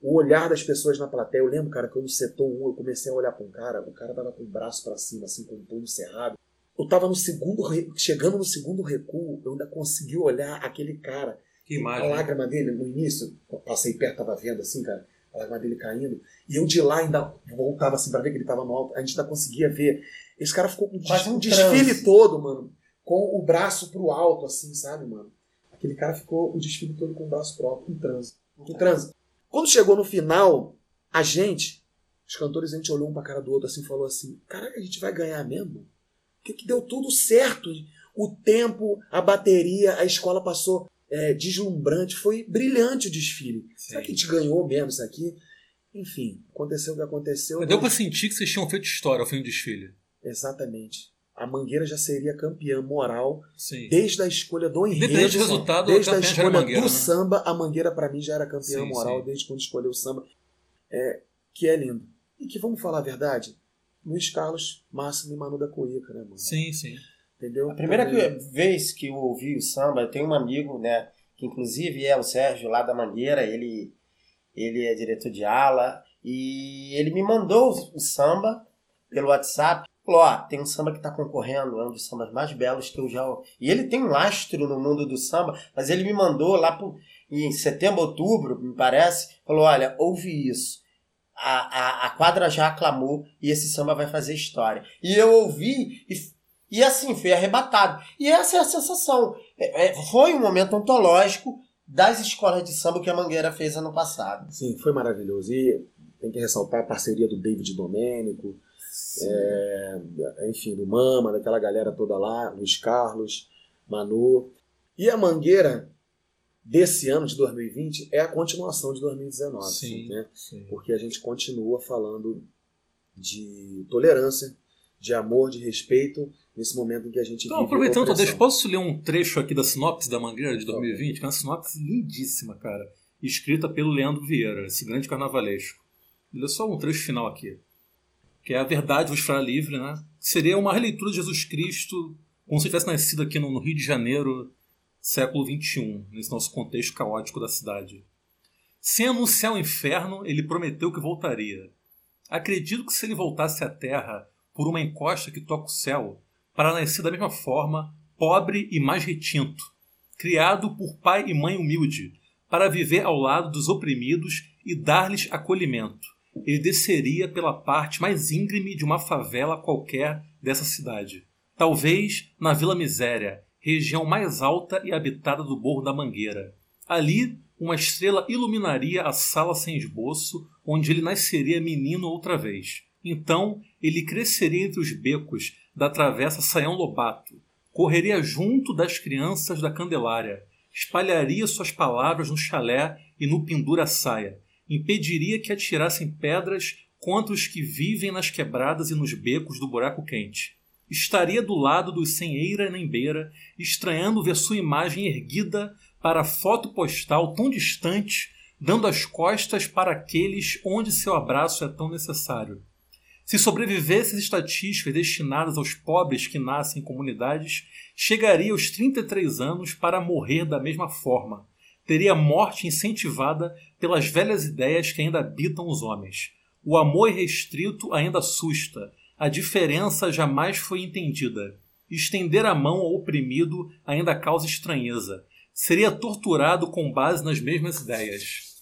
O olhar das pessoas na plateia. Eu lembro, cara, que eu no setor 1 eu comecei a olhar pra um cara, o cara tava com o braço pra cima, assim, com o punho cerrado. Eu tava no segundo, chegando no segundo recuo, eu ainda consegui olhar aquele cara. Que A imagem. lágrima dele, no início, passei perto, tava vendo assim, cara, a lágrima dele caindo. E eu de lá ainda voltava assim pra ver que ele tava no alto. A gente ainda conseguia ver. Esse cara ficou com o Quase um o desfile transe. todo, mano, com o braço pro alto, assim, sabe, mano? Aquele cara ficou o desfile todo com o braço pro alto, em transe. Em transe. Quando chegou no final, a gente, os cantores, a gente olhou um pra cara do outro assim e falou assim: Caraca, a gente vai ganhar mesmo? Porque que deu tudo certo. O tempo, a bateria, a escola passou é, deslumbrante. Foi brilhante o desfile. Será que a gente ganhou mesmo isso aqui? Enfim, aconteceu o que aconteceu. Mas deu pra mas- sentir que vocês tinham feito história ao fim do desfile. Exatamente. A Mangueira já seria campeã moral Sim. desde a escolha do enredo. Independente do resultado, desde a escolha Mangueira, do né? samba, a Mangueira pra mim já era campeã Sim, moral sim. desde quando escolheu o samba. É, que é lindo. E que, vamos falar a verdade, Luiz Carlos, Máximo e Manu da Cuíca, né, mano? Sim, sim. Entendeu? A primeira Porque- vez que eu ouvi o samba, eu tenho um amigo, né, que inclusive é o Sérgio lá da Mangueira, ele, ele é diretor de ala, e ele me mandou o samba pelo WhatsApp. Falou, ó, tem um samba que tá concorrendo, é um dos sambas mais belos que eu já... E ele tem um lastro no mundo do samba, mas ele me mandou lá pro, em setembro, outubro, me parece, falou, olha, ouve isso. a, a, a quadra já aclamou e esse samba vai fazer história. E eu ouvi e, e assim, fui arrebatado. E essa é a sensação. É, é, foi um momento ontológico das escolas de samba que a Mangueira fez ano passado. Sim, foi maravilhoso. E tem que ressaltar a parceria do David Domênico, é, enfim, do Mama, daquela galera toda lá, Luiz Carlos, Manu. E a Mangueira desse ano de 2020 é a continuação de 2019, Sim, né? sim. Porque a gente continua falando de tolerância, de amor, de respeito nesse momento em que a gente Então, vive aproveitando. Tadeu, posso ler um trecho aqui da sinopse da Mangueira de 2020? Que é uma sinopse lindíssima, cara. Escrita pelo Leandro Vieira, esse grande carnavalesco. Lê só um trecho final aqui. Que é A Verdade vos fará livre, né? Seria uma releitura de Jesus Cristo como se tivesse nascido aqui no no Rio de Janeiro, século XXI, nesse nosso contexto caótico da cidade. Sem anunciar o inferno, ele prometeu que voltaria. Acredito que se ele voltasse à Terra por uma encosta que toca o céu, para nascer da mesma forma, pobre e mais retinto, criado por pai e mãe humilde, para viver ao lado dos oprimidos e dar-lhes acolhimento. Ele desceria pela parte mais íngreme de uma favela qualquer dessa cidade. Talvez na Vila Miséria, região mais alta e habitada do Morro da Mangueira. Ali, uma estrela iluminaria a sala sem esboço, onde ele nasceria menino outra vez. Então, ele cresceria entre os becos da travessa Saião Lobato, correria junto das crianças da Candelária, espalharia suas palavras no chalé e no pendura saia, impediria que atirassem pedras contra os que vivem nas quebradas e nos becos do buraco quente. Estaria do lado dos sem eira nem beira, estranhando ver sua imagem erguida para a foto postal tão distante, dando as costas para aqueles onde seu abraço é tão necessário. Se sobrevivesse às estatísticas destinadas aos pobres que nascem em comunidades, chegaria aos 33 anos para morrer da mesma forma. Teria morte incentivada pelas velhas ideias que ainda habitam os homens. O amor irrestrito ainda assusta. A diferença jamais foi entendida. Estender a mão ao oprimido ainda causa estranheza. Seria torturado com base nas mesmas ideias.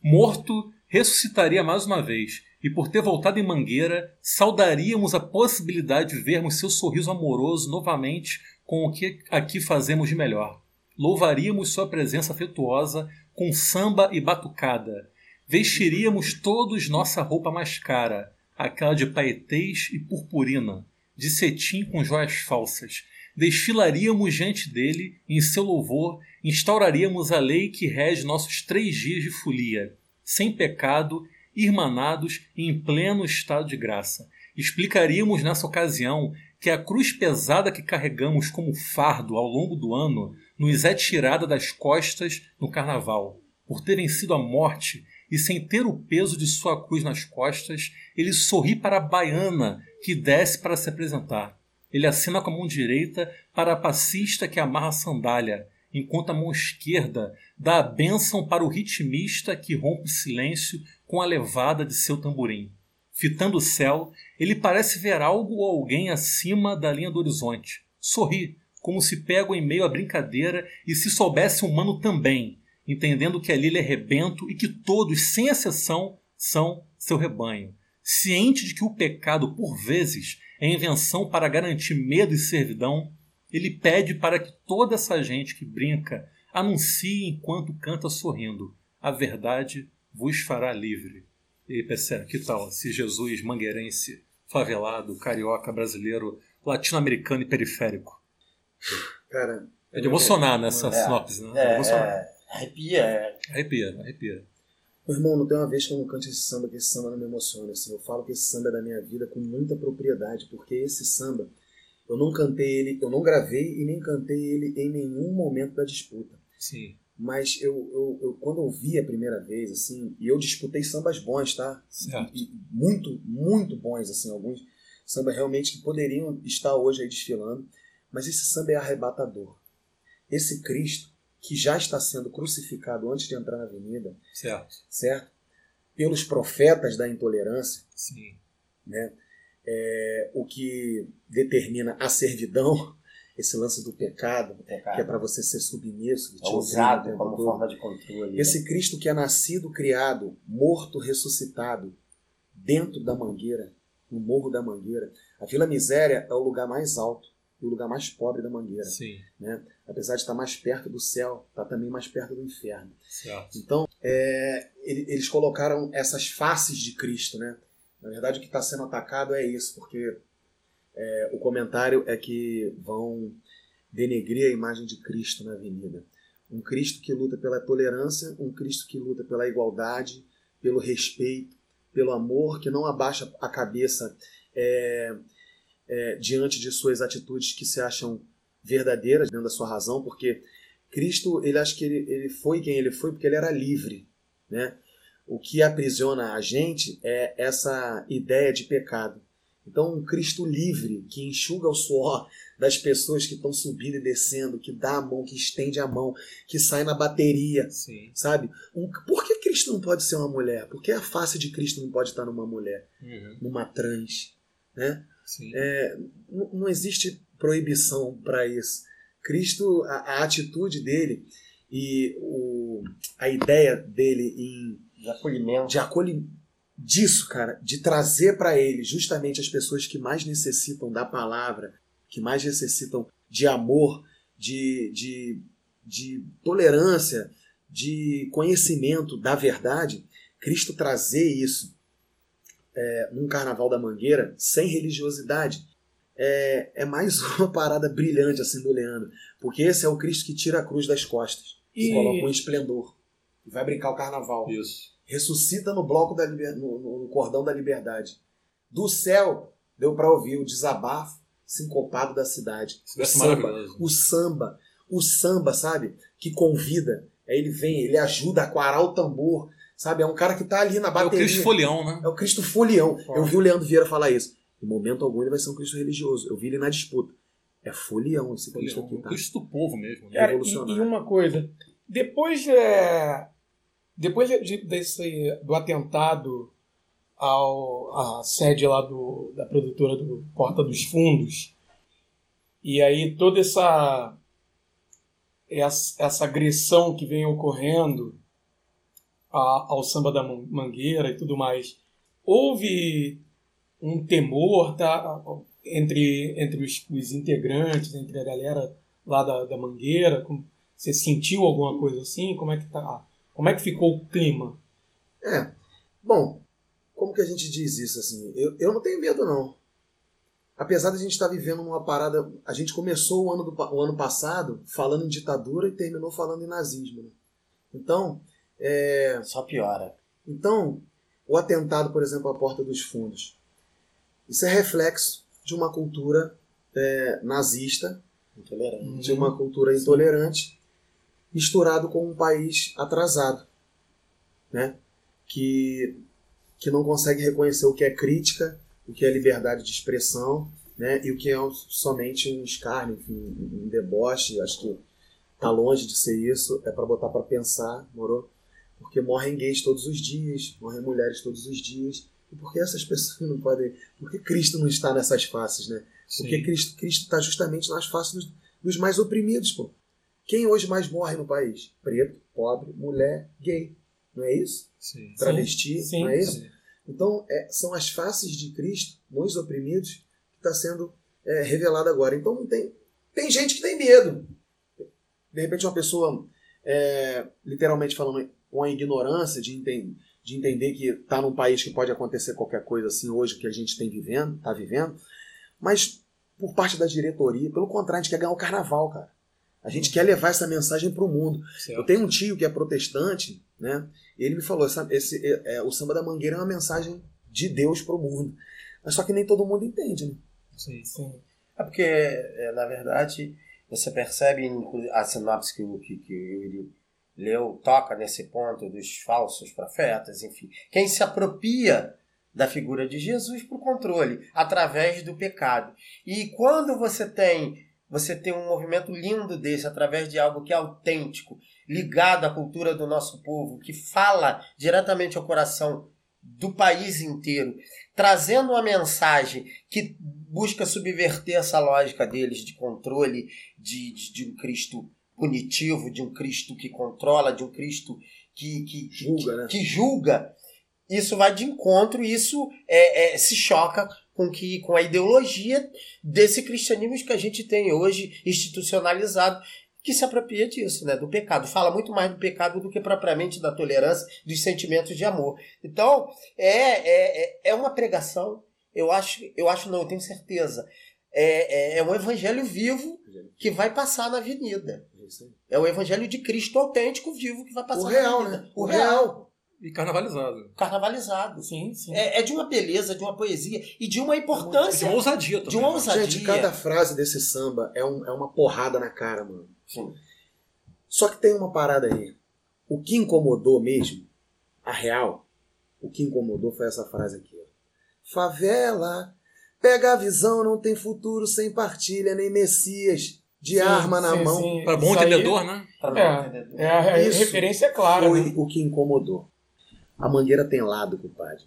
Morto, ressuscitaria mais uma vez, e por ter voltado em Mangueira, saudaríamos a possibilidade de vermos seu sorriso amoroso novamente com o que aqui fazemos de melhor. Louvaríamos sua presença afetuosa com samba e batucada. Vestiríamos todos nossa roupa mais cara, aquela de paetês e purpurina, de cetim com joias falsas. Desfilaríamos diante dele, em seu louvor, instauraríamos a lei que rege nossos três dias de folia, sem pecado, irmanados em pleno estado de graça. Explicaríamos nessa ocasião que a cruz pesada que carregamos como fardo ao longo do ano nos é tirada das costas no carnaval. Por ter vencido a morte e sem ter o peso de sua cruz nas costas, ele sorri para a baiana que desce para se apresentar. Ele acena com a mão direita para a passista que amarra a sandália, enquanto a mão esquerda dá a bênção para o ritmista que rompe o silêncio com a levada de seu tamborim. Fitando o céu, ele parece ver algo ou alguém acima da linha do horizonte. Sorri, como se pego em meio à brincadeira e se soubesse humano também, entendendo que ali ele é rebento e que todos, sem exceção, são seu rebanho. Ciente de que o pecado, por vezes, é invenção para garantir medo e servidão, ele pede para que toda essa gente que brinca anuncie enquanto canta sorrindo: a verdade vos fará livre. E percebe, que tal esse Jesus mangueirense, favelado, carioca, brasileiro, latino-americano e periférico? Cara, É de emocionar nessa É, sinopse, né? É, emocionar. é, arrepia, é. Arrepia, arrepia. Meu irmão, não tem uma vez que eu não cante esse samba, que esse samba não me emociona. Assim. Eu falo que esse samba é da minha vida com muita propriedade, porque esse samba, eu não cantei ele, eu não gravei e nem cantei ele em nenhum momento da disputa. Sim, Mas eu, eu, eu quando eu vi a primeira vez, assim, e eu disputei sambas bons, tá? certo. E muito, muito bons, assim, alguns sambas realmente que poderiam estar hoje aí desfilando. Mas esse samba é arrebatador. Esse Cristo, que já está sendo crucificado antes de entrar na avenida, Certo. certo? Pelos profetas da intolerância, Sim. né? É, o que determina a servidão, esse lance do pecado, Pecado. que é para você ser submisso, É usado tempo como todo. forma de controle. né? Esse Cristo que é nascido, criado, morto, ressuscitado, dentro da mangueira, no Morro da Mangueira. A Vila Miséria é o lugar mais alto e o lugar mais pobre da Mangueira. Sim, Apesar de estar mais perto do céu, está também mais perto do inferno. certo. Então, é, ele- eles colocaram essas faces de Cristo, né? Na verdade, o que está sendo atacado é isso, porque é, o comentário é que vão denegrir a imagem de Cristo na avenida. Um Cristo que luta pela tolerância, um Cristo que luta pela igualdade, pelo respeito, pelo amor, que não abaixa a cabeça é, é, diante de suas atitudes que se acham verdadeiras dentro da sua razão, porque Cristo, ele acha que ele, ele foi quem ele foi porque ele era livre, né? O que aprisiona a gente é essa ideia de pecado. Então, um Cristo livre, que enxuga o suor das pessoas que estão subindo e descendo, que dá a mão, que estende a mão, que sai na bateria, Sim. sabe? Um, por que Cristo não pode ser uma mulher? Por que a face de Cristo não pode estar numa mulher, Uhum. numa trans, né? Sim. Não, não existe proibição para isso. Cristo, a, a atitude dele e o, a ideia dele em De acolhimento. de acolhimento disso, cara, de trazer para ele justamente as pessoas que mais necessitam da palavra, que mais necessitam de amor, de, de, de tolerância, de conhecimento da verdade, Cristo trazer isso é, num carnaval da Mangueira sem religiosidade é, é mais <laughs> uma parada brilhante assim do Leandro, porque esse é o Cristo que tira a cruz das costas e coloca um esplendor e vai brincar o carnaval Isso. Ressuscita no bloco da liber... no, cordão da liberdade. Do céu deu para ouvir o desabafo sincopado da cidade. Isso O samba, maravilhoso. o samba, o samba, sabe? Que convida. Aí ele vem, ele ajuda a quarar o tambor, sabe? É um cara que tá ali na É o bateria. Cristo Folião, né? É o Cristo folião. Eu vi o Leandro Vieira falar isso. Em momento algum ele vai ser um Cristo religioso. Eu vi ele na disputa. É folião esse Cristo aqui, O tá? Cristo do povo mesmo. Né? Cara, e, revolucionário. e uma coisa, depois, é, depois de- desse, do atentado ao, à sede lá do, da produtora do Porta dos Fundos, e aí toda essa, essa, essa agressão que vem ocorrendo a- ao samba da Man- mangueira e tudo mais, houve um temor tá, entre, entre os, os integrantes, entre a galera lá da, da mangueira? Você sentiu alguma coisa assim? Como é que tá? Como é que ficou o clima? É. Bom, como que a gente diz isso assim? Eu, eu não tenho medo, não. Apesar de a gente estar vivendo numa parada. A gente começou o ano, do, o ano passado falando em ditadura e terminou falando em nazismo. né? Então, é, Só piora. então, o atentado, por exemplo, à Porta dos Fundos, isso é reflexo de uma cultura é, nazista, Intolerante. de uma cultura intolerante, misturado com um país atrasado, né? que, que não consegue reconhecer o que é crítica, o que é liberdade de expressão, né? e o que é somente um escárnio, enfim, um deboche. Acho que tá longe de ser isso, é para botar para pensar, morou? Porque morrem gays todos os dias, morrem mulheres todos os dias. E por que essas pessoas <laughs> não podem. Por que Cristo não está nessas faces, né? Porque Sim. Cristo está justamente nas faces dos, dos mais oprimidos, pô. Quem hoje mais morre no país? Preto, pobre, mulher, gay. Não é isso? Sim. Travesti, Sim, não é isso? Sim. Então, é, são as faces de Cristo, nos oprimidos, que está sendo é, revelada agora. Então, não tem, tem gente que tem medo. De repente, uma pessoa, é, literalmente falando, com a ignorância de, enten- de entender que está num país que pode acontecer qualquer coisa assim hoje que a gente tem vivendo, está vivendo, mas por parte da diretoria, pelo contrário, a gente quer ganhar o carnaval, cara. A gente quer levar essa mensagem para o mundo. Certo. Eu tenho um tio que é protestante, né? E ele me falou: essa- esse, é, é, o samba da mangueira é uma mensagem de Deus pro mundo. Mas só que nem todo mundo entende, né? Sim. Sim. É porque, é, na verdade, você percebe a sinopse que, o- que, que ele leu, toca nesse ponto dos falsos profetas, enfim. Quem se apropria da figura de Jesus para o controle, através do pecado. E quando você tem você tem um movimento lindo desse, através de algo que é autêntico, ligado à cultura do nosso povo, que fala diretamente ao coração do país inteiro, trazendo uma mensagem que busca subverter essa lógica deles de controle, de, de, de um Cristo punitivo, de um Cristo que controla, de um Cristo que, que Julga, que, né? que julga. Isso vai de encontro isso é, é, se choca com, que, com a ideologia desse cristianismo que a gente tem hoje institucionalizado, que se apropria disso, né? do pecado. Fala muito mais do pecado do que propriamente da tolerância, dos sentimentos de amor. Então, é, é, é- é uma pregação, eu acho, eu acho não, eu tenho certeza. É, é, é um evangelho vivo que vai passar na avenida. É. É o evangelho de Cristo autêntico, vivo, que vai passar O na real, avenida. né? O O real. E carnavalizado. Carnavalizado. Sim, sim. É, é de uma beleza, de uma poesia e de uma De importância. uma ousadia também. De uma né? ousadia. Gente, cada frase desse samba é, um- é uma porrada na cara, mano. Sim. Só que tem uma parada aí. O que incomodou mesmo, a real, o que incomodou foi essa frase aqui. Ó. Favela, pega a visão, não tem futuro sem partilha, nem messias de Sim, arma na sim, mão. Para bom entendedor, né? Pra É, não entender. É, a referência é clara. Foi né? o que incomodou. A mangueira tem lado, compadre.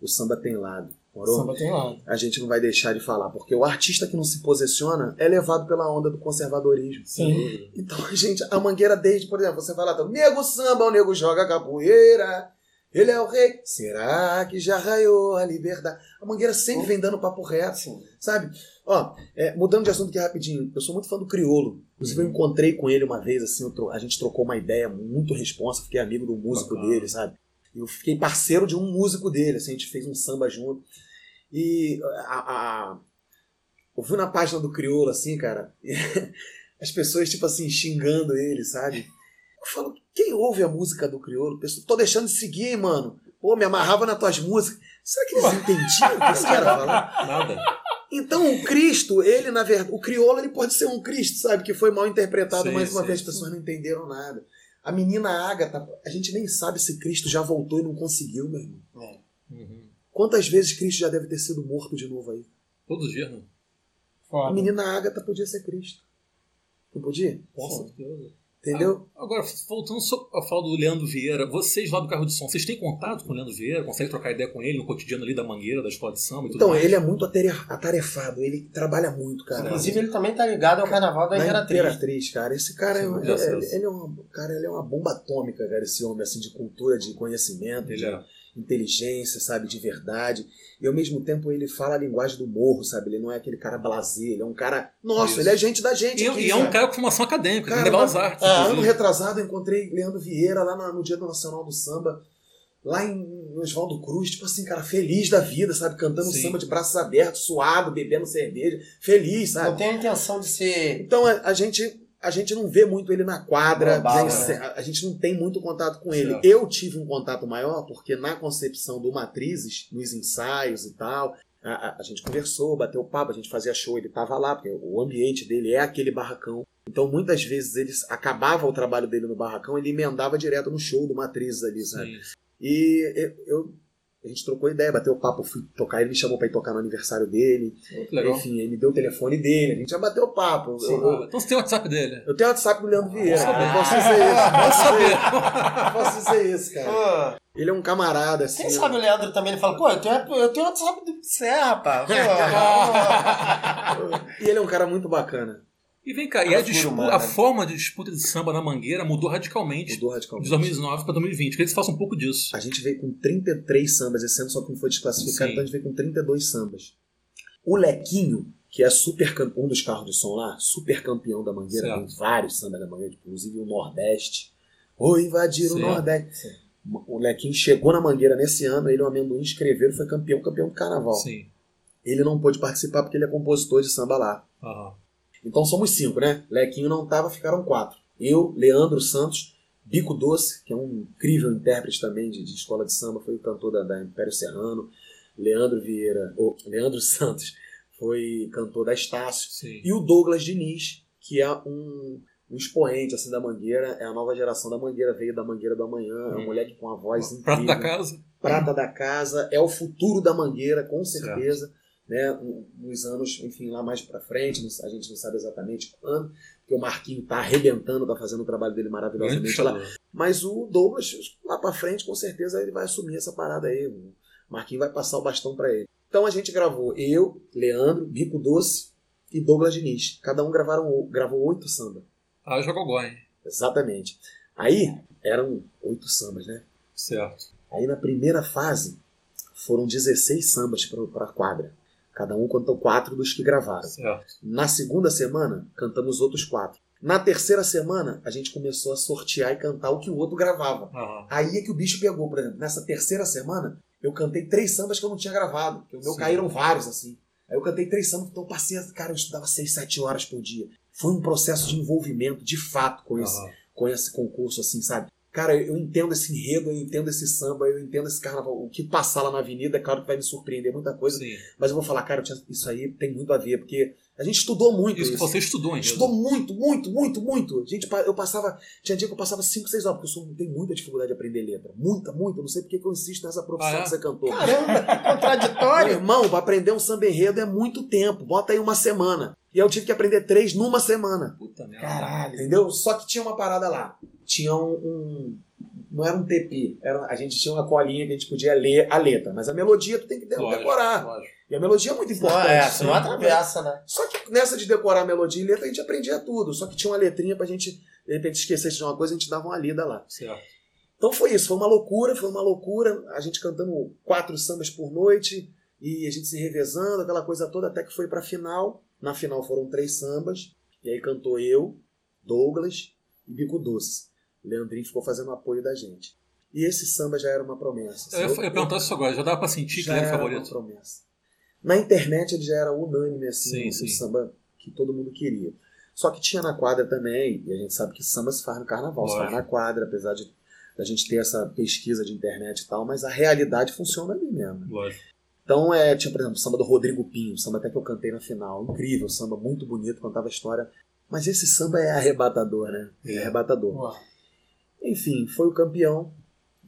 O samba tem lado. O Morou? samba tem lado. A gente não vai deixar de falar, porque o artista que não se posiciona é levado pela onda do conservadorismo. Sim. Então, <laughs> gente, a mangueira desde, por exemplo, você fala, nego samba, o nego joga capoeira, ele é o rei. Será que já raiou a liberdade? A mangueira sempre vem dando papo reto, Sim. sabe? Ó, é, mudando de assunto aqui rapidinho, eu sou muito fã do Criolo. Inclusive, eu encontrei com ele uma vez, assim, a gente trocou uma ideia muito responsa, fiquei amigo do músico Bacana. dele, sabe? Eu fiquei parceiro de um músico dele, assim, a gente fez um samba junto. E a, a- eu fui na página do Criolo, assim, cara, <laughs> as pessoas, tipo assim, xingando ele, sabe? Eu falo, quem ouve a música do Criolo? Pessoa, Tô deixando de seguir, hein, mano. Pô, me amarrava nas tuas músicas. Será que eles entendiam o que esse cara falava? <laughs> Nada. Então, o Cristo, ele, na verdade, o crioulo, ele pode ser um Cristo, sabe? Que foi mal interpretado, Sim, mas uma sim, vez as pessoas não entenderam nada. A menina Ágata, a gente nem sabe se Cristo já voltou e não conseguiu, meu irmão. É. Uhum. Quantas vezes Cristo já deve ter sido morto de novo aí? Todos os dias, né? A menina Ágata podia ser Cristo. Não podia? Com certeza. Entendeu? Agora, voltando só a falar do Leandro Vieira, vocês lá do carro de som, vocês têm contato com o Leandro Vieira? Conseguem trocar ideia com ele no cotidiano ali da mangueira, da escola de samba e tudo Então, mais? ele é muito atare- atarefado, ele trabalha muito, cara. Inclusive, ele também tá ligado ao carnaval da Na Imperatriz. Imperatriz, cara. Esse cara, é, Sim, ele- ele é uma, cara, ele é uma bomba atômica, cara, esse homem, assim, de cultura, de conhecimento, Ele de é. Inteligência, sabe, de verdade. E ao mesmo tempo ele fala a linguagem do morro, sabe? Ele não é aquele cara blasé, ele é um cara. Nossa, Isso. ele é gente da gente. E, aqui, e é um cara com formação acadêmica, Cara, de Belas ano- Artes. Ah, ano retrasado eu encontrei Leandro Vieira lá no, no Dia do Nacional do Samba, lá em Oswaldo Cruz, tipo assim, cara, feliz da vida, sabe? Cantando Sim. samba de braços abertos, suado, bebendo cerveja, feliz, Não sabe? tem a intenção de ser. Então a, a gente a gente não vê muito ele na quadra, né? a, gente não tem muito contato com ele. Certo. Eu tive um contato maior porque na concepção do Matrizes, nos ensaios e tal, a, a- gente conversou, bateu papo, a gente fazia show, ele tava lá, porque o ambiente dele é aquele barracão. Então muitas vezes eles acabava o trabalho dele no barracão, ele emendava direto no show do Matrizes ali, sabe? Sim. E eu, eu- a gente trocou ideia, bateu papo, fui tocar, ele me chamou pra ir tocar no aniversário dele. Legal. Enfim, ele me deu o telefone dele, a gente já bateu papo. Sim. Eu- eu- Então você tem o WhatsApp dele? eu tenho o WhatsApp do Leandro Vieira. saber. Eu posso dizer isso. Posso dizer, saber. posso dizer isso, cara. Ele é um camarada, assim. quem sabe o Leandro também ele fala, pô, eu tenho, eu tenho WhatsApp do Serra, rapaz. <laughs> Pô, E ele é um cara muito bacana. E vem cá, e a, Uma dispu- figura a forma de disputa de samba na Mangueira mudou radicalmente Mudou de radicalmente. 2019 para 2020. Queria que você faça um pouco disso. A gente veio com 33 sambas esse ano, só que não foi desclassificado, Sim. então a gente veio com 32 sambas. O Lequinho, que é super um dos carros de som lá, super campeão da Mangueira, Certo. tem vários sambas da Mangueira, inclusive o Nordeste. Ou invadir o Certo. Nordeste. O Lequinho chegou na Mangueira nesse ano, ele e o Amendoim escreveram, foi campeão, campeão do carnaval. Sim. Ele não pôde participar porque ele é compositor de samba lá. Aham. Então somos cinco, né? Lequinho não tava, ficaram quatro. Eu, Leandro Santos, Bico Doce, que é um incrível intérprete também de, de escola de samba, foi o cantor da, da Império Serrano. Leandro Vieira, ou Leandro <laughs> Santos, foi cantor da Estácio. Sim. E o Douglas Diniz, que é um, um expoente assim da Mangueira, é a nova geração da Mangueira, veio da Mangueira do Amanhã, é um Hum. moleque com a voz incrível Prato da casa. prata da casa, é o futuro da Mangueira, com certeza. Né, nos anos, enfim, lá mais pra frente, a gente não sabe exatamente quando, porque o Marquinho tá arrebentando, tá fazendo o trabalho dele maravilhosamente lá. Mas o Douglas, lá pra frente, com certeza, ele vai assumir essa parada aí. O Marquinho vai passar o bastão pra ele. Então a gente gravou eu, Leandro, Bico Doce e Douglas Diniz. Cada um gravaram, gravou oito samba. Ah, jogou hein? Exatamente. Aí eram oito sambas, né? Certo. Aí na primeira fase foram 16 sambas para a quadra. Cada um cantou quatro dos que gravaram. Certo. Na segunda semana, cantamos outros quatro. Na terceira semana, a gente começou a sortear e cantar o que o outro gravava. Aham. Aí é que o bicho pegou, por exemplo. Nessa terceira semana, eu cantei três sambas que eu não tinha gravado. Que o meu Sim. caíram vários, assim. Aí eu cantei três sambas, então eu passei, cara, eu estudava seis, sete horas por dia. Foi um processo de envolvimento, de fato, com esse, Aham. com esse concurso, assim, sabe? Cara, eu entendo esse enredo, eu entendo esse samba, eu entendo esse carnaval. O que passar lá na avenida, é claro que vai me surpreender muita coisa. Sim. Mas eu vou falar, cara, isso aí tem muito a ver, porque a gente estudou muito Isso isso. que você estudou ainda. Estudou muito, muito, muito, muito. Gente, eu passava. Tinha dia que eu passava 5, 6 horas, porque eu sou, tenho muita dificuldade de aprender letra. Muita, muita. Não sei porque que eu insisto nessa profissão Ah, é? de ser cantor. Caramba, que Meu contraditório. irmão, pra aprender um samba enredo é muito tempo. Bota aí uma semana. E eu tive que aprender três numa semana. Puta merda. Caralho. Entendeu? Só que tinha uma parada lá. Tinha um. um- não era um tepi. Era, a gente tinha uma colinha que a gente podia ler a letra. Mas a melodia tu tem que Lógico, decorar. lógico. E a melodia é muito Não, importante. é, senão né? atravessa, né? Só que nessa de decorar melodia e letra, a gente aprendia tudo. Só que tinha uma letrinha pra gente, de repente, esquecer de uma coisa, a gente dava uma lida lá. Certo. Então foi isso, foi uma loucura, foi uma loucura. A gente cantando quatro sambas por noite e a gente se revezando, aquela coisa toda, até que foi pra final. Na final foram três sambas. E aí cantou eu, Douglas e Bico Doce. Leandrinho ficou fazendo apoio da gente. E esse samba já era uma promessa. Eu ia, eu ia perguntar isso agora, já dava pra sentir que ele era era o uma favorito? promessa. Na internet ele já era unânime, assim, Sim, o sim. samba que todo mundo queria. Só que tinha na quadra também, e a gente sabe que samba se faz no carnaval, se faz Lógico. na quadra, apesar de a gente ter essa pesquisa de internet e tal, mas a realidade funciona ali mesmo. Lógico. Então, é, tinha, por exemplo, o samba do Rodrigo Pinho, samba até que eu cantei na final. Incrível, samba muito bonito, contava a história. Mas esse samba é arrebatador, né? É, É. arrebatador. Pô, Enfim, foi o campeão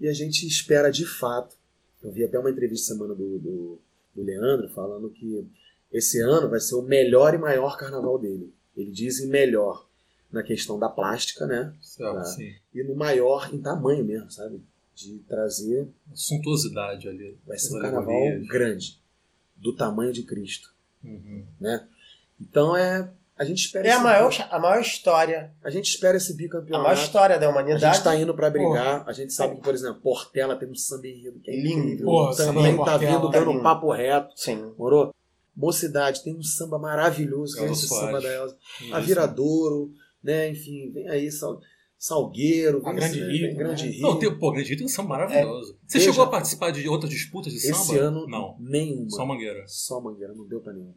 e a gente espera de fato. Eu vi até uma entrevista semana do, do, do Leandro falando que esse ano vai ser o melhor e maior carnaval dele. Ele diz em melhor na questão da plástica, né? Certo, sim. E no maior em tamanho mesmo, sabe? De trazer. Suntuosidade ali. Vai ser um carnaval alegorias. grande, do tamanho de Cristo. Uhum. Então é. A gente espera É a maior, a maior história. A gente espera esse A bicampeonato. maior história da A humanidade. gente tá indo pra brigar. A gente sabe que, por exemplo, Portela tem um samba enredo que é Lindo. Também tá Portela, vindo tá dando lindo. papo reto. Sim. Morou? Mocidade tem um samba maravilhoso, que é esse samba da Elza. A. Viradouro, né? Enfim, vem aí Sal- Salgueiro, A Grande esse- Rio, vem Grande né? Rio. Não, tem, pô, Grande Rio tem um samba maravilhoso. Você Veja. chegou a participar de outras disputas de samba? Esse ano, Não. nenhuma. Só Mangueira. Só Mangueira, não deu pra nenhum.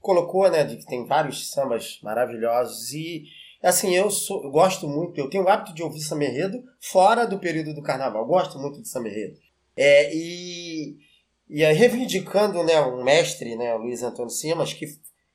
colocou, né, de que tem vários sambas maravilhosos e assim, eu sou, eu gosto muito, eu tenho o hábito de ouvir samba enredo fora do período do carnaval. Eu gosto muito de samba enredo. É, e e aí, reivindicando, né, um mestre, né, o Luiz Antônio Simas, que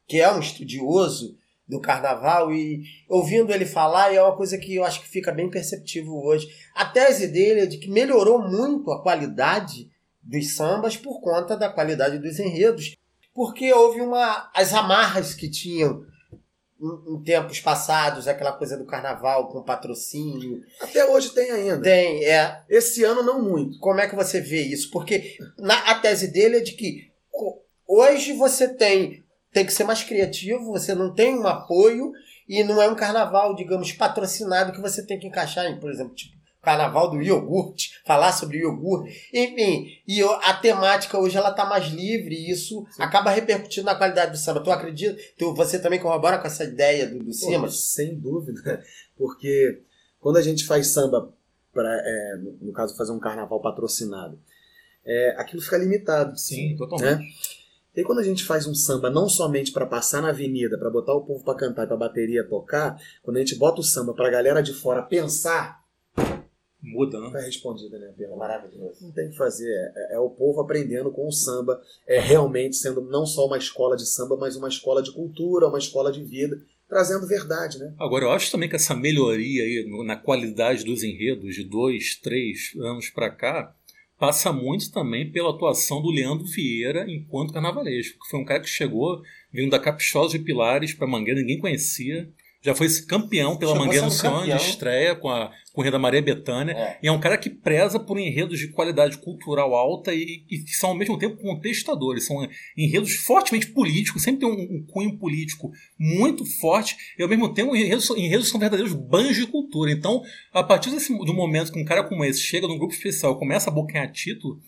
que é um estudioso do carnaval e ouvindo ele falar é uma coisa que eu acho que fica bem perceptível hoje. A tese dele é de que melhorou muito a qualidade dos sambas por conta da qualidade dos enredos porque houve uma as amarras que tinham em, em tempos passados, aquela coisa do carnaval com patrocínio. Até hoje tem ainda. Tem, é, Esse ano não muito. como é que você vê isso? Porque na, a tese dele é de que hoje você tem tem que ser mais criativo, você não tem um apoio e não é um carnaval, digamos, patrocinado que você tem que encaixar em, por exemplo, tipo, carnaval do iogurte, falar sobre iogurte, enfim, e a temática hoje ela tá mais livre e isso acaba repercutindo na qualidade do samba. Tu acredita? Tu, você também corrobora com essa ideia do, do Simas? sem dúvida. <laughs> Porque quando a gente faz samba, pra, é, no, no caso, fazer um carnaval patrocinado, é, aquilo fica limitado. Sim, totalmente. E aí, quando a gente faz um samba não somente para passar na avenida, para botar o povo para cantar e para bateria tocar, quando a gente bota o samba para a galera de fora pensar, Muda, né? tá respondida, né, É Pedro? maravilhoso. Não tem o que fazer. É, é o povo aprendendo com o samba, é realmente sendo não só uma escola de samba, mas uma escola de cultura, uma escola de vida, trazendo verdade, né? Agora, eu acho também que essa melhoria aí na qualidade dos enredos de dois, três anos pra cá passa muito também pela atuação do Leandro Vieira enquanto carnavalesco, que foi um cara que chegou vindo da Caprichosa de Pilares pra Mangueira, ninguém conhecia. Já foi campeão pela Chegou Mangueira no de estreia com a Corrida Maria Betânia. É. E é um cara que preza por enredos de qualidade cultural alta e, e que são ao mesmo tempo contestadores. São enredos fortemente políticos, sempre tem um, um cunho político muito forte e ao mesmo tempo enredos, enredos são verdadeiros banhos de cultura. Então, a partir desse, do momento que um cara como esse chega num grupo especial e começa a bocanhar título,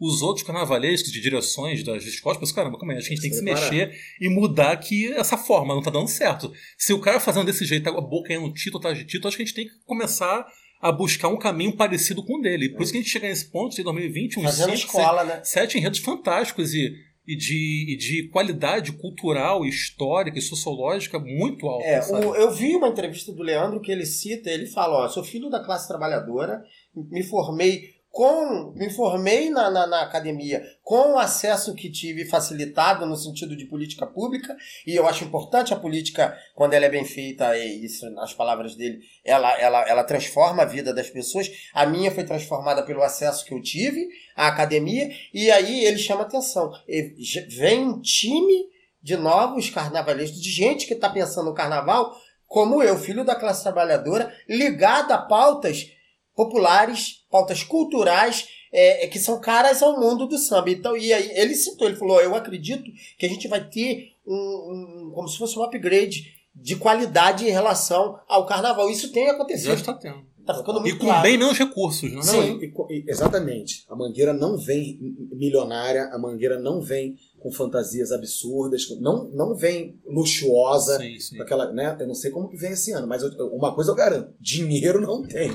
os outros carnavalescos de direções das escolas pensam, caramba, como é? A gente tem que se mexer e mudar aqui essa forma, não tá dando certo. Se o cara fazendo desse jeito, a boca no título atrás de título, acho que a gente tem que começar a buscar um caminho parecido com o dele. Por isso que a gente chega nesse ponto, em 2020, uns Fazendo cinco, escola, né? sete enredos fantásticos e, e, de, e de qualidade cultural, histórica e sociológica muito alta. É, o- eu vi uma entrevista do Leandro que ele cita, ele fala, ó, sou filho da classe trabalhadora, me formei com, me formei na, na, na academia com o acesso que tive facilitado no sentido de política pública, e eu acho importante a política, quando ela é bem feita, e isso nas palavras dele, ela, ela, ela transforma a vida das pessoas. A minha foi transformada pelo acesso que eu tive à academia, e aí ele chama atenção. E Vem um time de novos carnavalescos, de gente que está pensando no carnaval, como eu, filho da classe trabalhadora, ligado a pautas populares, pautas culturais, é, é, que são caras ao mundo do samba. Então, e aí ele citou, ele falou, eu acredito que a gente vai ter um, um- como se fosse um upgrade de qualidade em relação ao carnaval. Isso tem Já acontecido. está tendo. Tá ficando E muito com claro. bem menos recursos, não é? Sim. E e- exatamente. A Mangueira não vem milionária, a Mangueira não vem com fantasias absurdas, não, não vem luxuosa. Sim, sim. Aquela, né? Eu não sei como que vem esse ano, mas eu- uma coisa eu garanto: dinheiro não tem.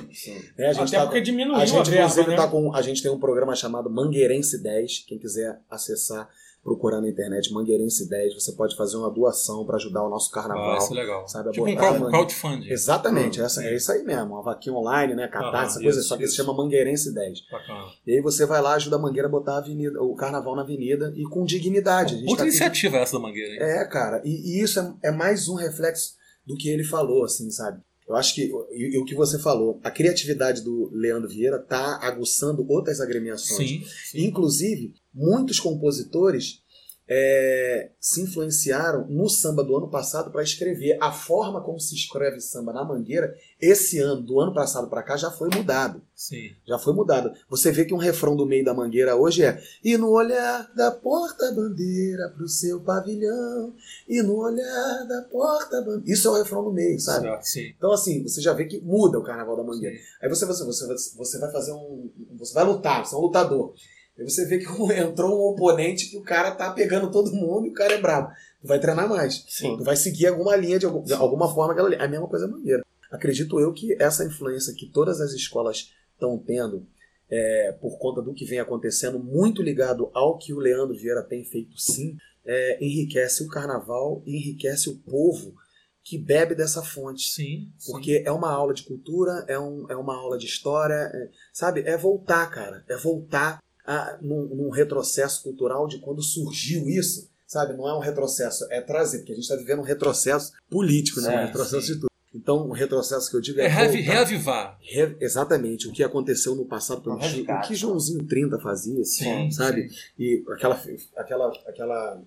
Né? A gente Até tá- porque diminuiu a a, gente, verba, inclusive, né? tá com. A gente tem um programa chamado Mangueirense 10. Quem quiser acessar, procurar na internet Mangueirense 10, você pode fazer uma doação para ajudar o nosso carnaval. Ah, isso é legal. Sabe, tipo um botar man- crowdfunding. Exatamente, Hum, essa, sim. é isso aí mesmo. Uma vaquinha online, né? Catarse, Aham, essa coisa, isso, só que isso. se chama Mangueirense 10. Bacana. E aí você vai lá, ajuda a Mangueira a botar a avenida, o carnaval na avenida e com dignidade. Outra tá iniciativa essa da Mangueira, hein? é, cara, e, e isso é, é mais um reflexo do que ele falou, assim, sabe? Eu acho que e, e o que você falou, a criatividade do Leandro Vieira tá aguçando outras agremiações. Sim, sim. Inclusive, muitos compositores é, se influenciaram no samba do ano passado para escrever. A forma como se escreve samba na Mangueira, esse ano, do ano passado para cá, já foi mudado. sim. Já foi mudado. Você vê que um refrão do meio da mangueira hoje é E no olhar da porta-bandeira pro seu pavilhão E no olhar da porta-bandeira Isso é o refrão do meio, sabe? Sim. Então assim, você já vê que muda o carnaval da mangueira. Sim. Aí você, você, você, você vai fazer um... Você vai lutar, você é um lutador. Aí você vê que <laughs> entrou um oponente que o cara tá pegando todo mundo e o cara é bravo. Tu vai treinar mais. Sim. Tu vai seguir alguma linha de, algum- de alguma forma aquela linha. A mesma coisa é mangueira. Acredito eu que essa influência que todas as escolas estão tendo é, por conta do que vem acontecendo, muito ligado ao que o Leandro Vieira tem feito sim, é, enriquece o carnaval e enriquece o povo que bebe dessa fonte. Sim, sim. Porque é uma aula de cultura, é, um, é uma aula de história, é- sabe? É voltar, cara. É voltar a, num, num retrocesso cultural de quando surgiu isso, sabe? Não é um retrocesso, é trazer, porque a gente está vivendo um retrocesso político, né? É, um retrocesso sim. de tudo. Então, o retrocesso que eu digo é. É reavivar. Re- exatamente, o que aconteceu no passado, pelo resgate. o que Joãozinho 30 fazia, Sim, sabe? sim. E aquela, aquela, aquela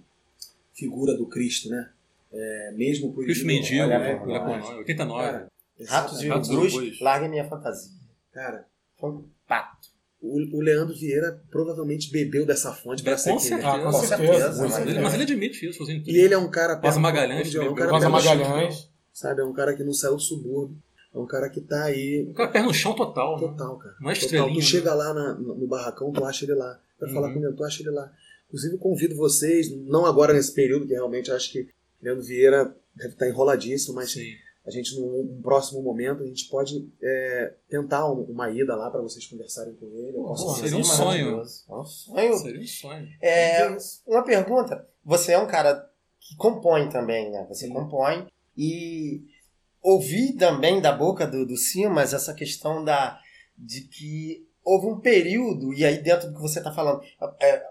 figura do Cristo, né? É, mesmo por Cristo Mendigo, olha, né? olha, Olha com nós, 89. Cara, Ratos e Ratos Urubus, larguem minha fantasia. Cara, Foi um pato. O, o Leandro Vieira provavelmente bebeu dessa fonte para É, ser com quem ele é. certeza. Ah, com Com certeza. Mas, ele, é. mas ele admite isso. Assim, E ele é um cara Rosa perto- Magalhães, é um cara Rosa no chão, Magalhães. sabe? É um cara que não saiu do subúrbio. É um cara que tá aí O cara pé no chão total. né? total, cara. Não é Total. estrelinha. Tu né? chega lá na- no, barracão, tu acha ele lá. Vai falar Uhum. comigo, tu acha ele lá. Inclusive, eu convido vocês, não agora nesse período, que realmente acho que Leandro Vieira deve estar enroladíssimo, mas Sim. A gente, num, num próximo momento, a gente pode é, tentar um- uma ida lá para vocês conversarem com ele. Fazer seria um isso. sonho. É um sonho. Seria um sonho. É, uma pergunta. Você é um cara que compõe também, né? Você Sim. compõe. E ouvi também da boca do, do Simas essa questão da, de que houve um período, e aí dentro do que você está falando, é, é,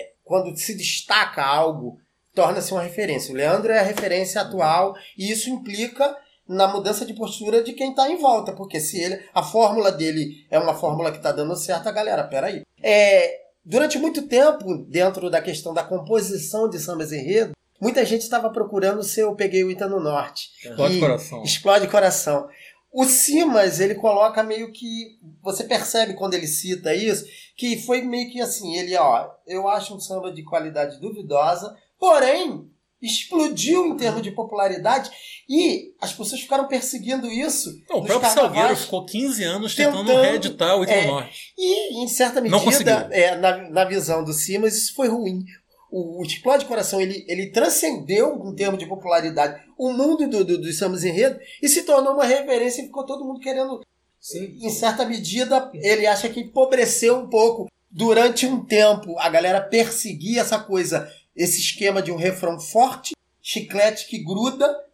é, quando se destaca algo, torna-se uma referência. O Leandro é a referência atual, e isso implica na mudança de postura de quem está em volta, porque se ele a fórmula dele é uma fórmula que está dando certo, a galera, peraí. É, durante muito tempo, dentro da questão da composição de sambas enredo, muita gente estava procurando se eu peguei o Ita no Norte. Explode coração. Explode coração. O Simas, ele coloca meio que. Você percebe quando ele cita isso, que foi meio que assim: ele, ó, eu acho um samba de qualidade duvidosa, porém, explodiu em termos de popularidade e as pessoas ficaram perseguindo isso. Não, o próprio. Salgueiro ficou 15 anos tentando, Tentando, reeditar o Ita é, no Norte. E, em certa medida, é, na, na visão do Simas, isso foi ruim. O, o Explode Coração, ele, ele transcendeu, em termos de popularidade, o mundo do, do, dos sambas enredo e se tornou uma referência e ficou todo mundo querendo Sim. em certa medida, ele acha que empobreceu um pouco. Durante um tempo, a galera perseguia essa coisa, esse esquema de um refrão forte, chiclete que gruda,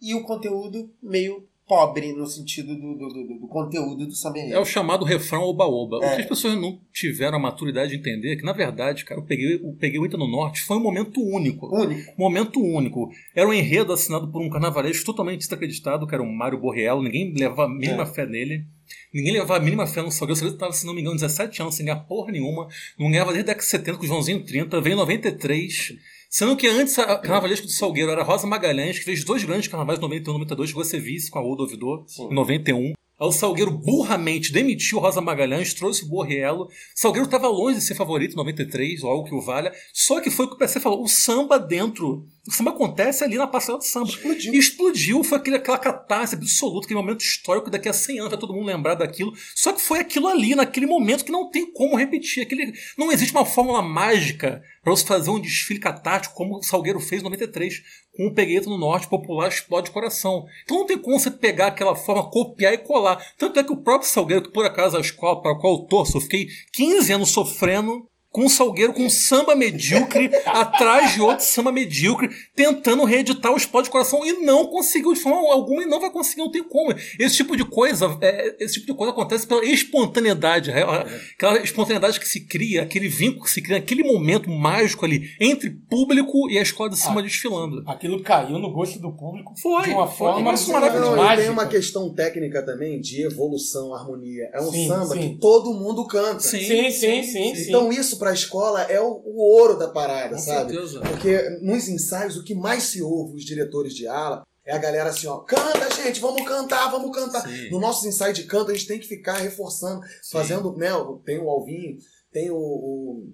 e o conteúdo meio pobre no sentido do, do, do- do conteúdo do samba É o chamado refrão oba-oba. O É. que as pessoas não tiveram a maturidade de entender é que, na verdade, cara, eu peguei, eu peguei o Ita no Norte foi um momento único. Único. Momento único. Era um enredo assinado por um carnavalesco totalmente desacreditado, que era o Mário Borriello. Ninguém levava a mínima É. fé nele. Ninguém levava a mínima fé no Salgueiro. O Salgueiro estava, se não me engano, 17 anos sem ganhar porra nenhuma. Não ganhava desde a década de 70 com o Joãozinho 30. Veio em 93. Sendo que antes a carnavalesco do Salgueiro era Rosa Magalhães, que fez dois grandes carnavais, 91 e 92, chegou a ser vice com a Odo Ouvidor, em 91. Aí o Salgueiro burramente demitiu Rosa Magalhães, trouxe o Borriello. Salgueiro estava longe de ser favorito em 93, ou algo que o valha. Só que foi o que o PC falou: o samba dentro. O samba acontece ali na passarela do samba. Explodiu. E explodiu, foi aquele, aquela catástrofe absoluta, aquele momento histórico, daqui a 100 anos vai todo mundo lembrar daquilo. Só que foi aquilo ali, naquele momento, que não tem como repetir. Aquele, não existe uma fórmula mágica para você fazer um desfile catártico como o Salgueiro fez em 93, com o Pegueto no Norte popular explode coração. Então não tem como você pegar aquela forma, copiar e colar. Tanto é que o próprio Salgueiro, que por acaso a escola para a qual eu torço, eu fiquei 15 anos sofrendo com um salgueiro com um samba medíocre <laughs> atrás de outro samba medíocre, tentando reeditar o Explode Coração e não conseguiu de forma alguma e não vai conseguir, não tem como. Esse tipo de coisa, é, esse tipo de coisa acontece pela espontaneidade, é, aquela espontaneidade que se cria, aquele vínculo que se cria, aquele momento mágico ali entre público e a escola de samba Ah. desfilando. Aquilo caiu no gosto do público Foi, de uma foi, forma Não, maravilhoso. e mágica. tem uma questão técnica também de evolução, harmonia. É um Sim, samba sim. que todo mundo canta. Sim, Sim, sim, sim, sim. Então isso pra escola é o, o ouro da parada, Com sabe? certeza. Porque nos ensaios o que mais se ouve os diretores de ala é a galera assim, ó, canta gente, vamos cantar, vamos cantar. Sim. No nosso ensaio de canto a gente tem que ficar reforçando, fazendo, né, tem o Alvinho, tem o, o-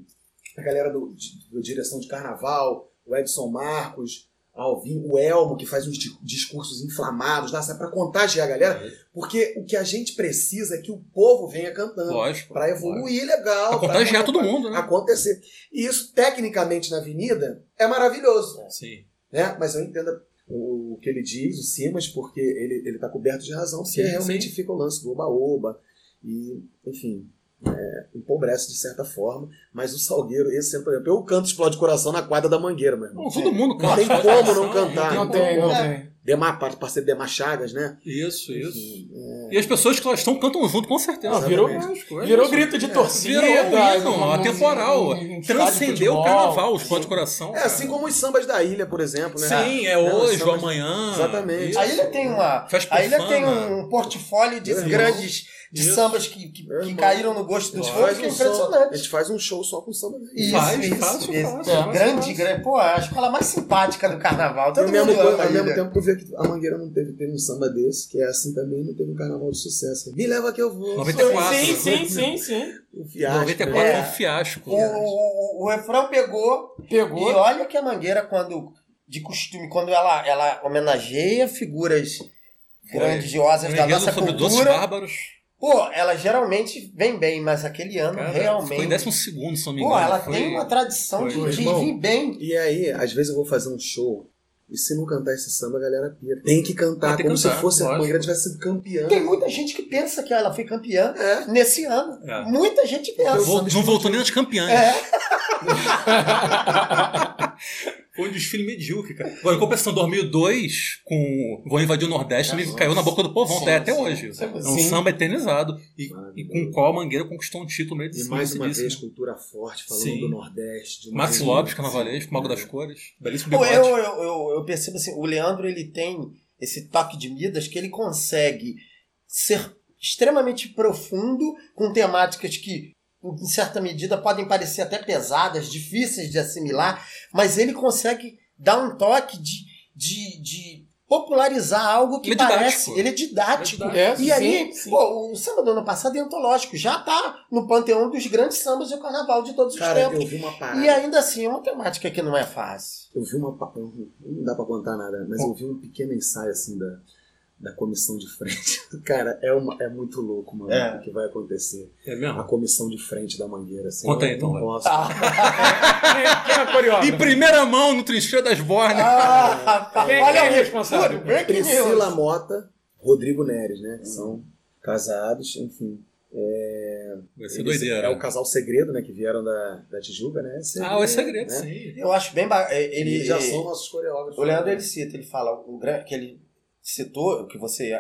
a galera do, de, da direção de carnaval, o Edson Marcos, Alvinho, o Elmo, que faz uns di- discursos inflamados sabe, pra contagiar a galera, porque o que a gente precisa é que o povo venha cantando. Lógico. Pra evoluir legal. Pra contagiar pra- todo mundo, né? Acontecer. E isso, tecnicamente, na avenida, é maravilhoso. Sim. Né? Mas eu entendo o, o que ele diz, o Simas, porque ele, ele tá coberto de razão, porque Sim, realmente sim. fica o lance do oba-oba. E, enfim, é, empobrece de certa forma. Mas o Salgueiro, esse sempre, por exemplo, eu canto Explode Coração na quadra da Mangueira, meu irmão. Não, todo mundo Não canta. tem Explode como não cantar. Não tem, não tem. Demar, par- parceiro Demar Chagas, né? Isso, isso. Enfim, é, E as pessoas que lá estão cantam junto, com certeza. Não, virou, é virou grito de torcida. Virou um atemporal. num- num estádio de Transcendeu o carnaval, o Explode Coração. É cara. assim como os sambas da ilha, por exemplo, né? Sim, é Não, hoje, sambas- ou amanhã. Exatamente. Isso. A ilha tem uma. A ilha tem um portfólio de grandes de Isso. sambas que, que, que caíram no gosto dos fãs, que é um som- a impressionante. gente faz um show só com samba. Isso, Faz, isso, faz, isso. faz, É, faz, grande, faz. grande. Pô, a escola mais simpática do carnaval. Todo ao mesmo, mundo a ao mesmo tempo tu vê que a Mangueira não teve, teve um samba desse, que é assim também, não teve um carnaval de sucesso. Me leva que eu vou. 94. Sim, sim, sim, sim. Um fiasco, 94 né? é um fiasco. O, o, o refrão pegou. Pegou. E olha que a Mangueira, quando, de costume, quando ela, ela homenageia figuras grandiosas Um da nossa sobre doces cultura, bárbaros. Pô, ela geralmente vem bem, mas aquele ano Cara, realmente. Ficou em décimo segundo, se não me Pô, engano. ela Foi- tem uma tradição foi. de, de Irmão, vir bem. E aí, às vezes eu vou fazer um show, e se não cantar esse samba, a galera pira. Tem que cantar, Tem que como cantar, se fosse a lógico. Mangueira tivesse sido campeã. Tem muita gente que pensa que ela foi campeã É. nesse ano. É. Muita gente pensa. Vol- Não voltou nem nas campeãs. É. <laughs> Foi um desfile medíocre, cara. Agora, em compensação, 2002, com Vou Invadir o Nordeste, ele caiu na boca do povão, até, até hoje. Sim. É um samba eternizado. E, e com o qual a Mangueira conquistou um título meio de E mais uma vez, cultura forte, falando Sim. do Nordeste. Max região- Lopes, carnavalesco, Mago das Cores. Belíssimo bigode. eu, eu, eu, eu percebo assim, o Leandro ele tem esse toque de Midas que ele consegue ser extremamente profundo com temáticas que, em certa medida, podem parecer até pesadas, difíceis de assimilar, mas ele consegue dá um toque de, de, de popularizar algo que Ele é didático. parece. Ele é didático. Ele é e sim, aí, sim. pô, o samba do ano passado é antológico, já tá no panteão dos grandes sambas do carnaval de todos os Cara, tempos. eu vi uma parada. E ainda assim, é uma temática que não é fácil. Eu vi uma. Não dá pra contar nada, mas eu vi um pequeno ensaio assim da, da comissão de frente. <laughs> Cara, é, uma, é muito louco, mano, É. o que vai acontecer. É A mesmo? comissão de frente da mangueira. Assim, Conta aí, então, não vai. posso. Quem, <laughs> quem é a coreógrafa? Em primeira mão no trincheiro das Bornes. Ah, rapaz, Quem- olha quem é aí, responsável? Priscila. Mota, Rodrigo Neres, né? Que são casados, enfim. É, Vai ser doideira. É o casal segredo, né? Que vieram da, da Tijuca, né? Ah, é segredo, né? sim. Eu acho bem ba- é, ele Eles já ele- são nossos coreógrafos. O Leandro ele cita, ele fala o que ele citou, que você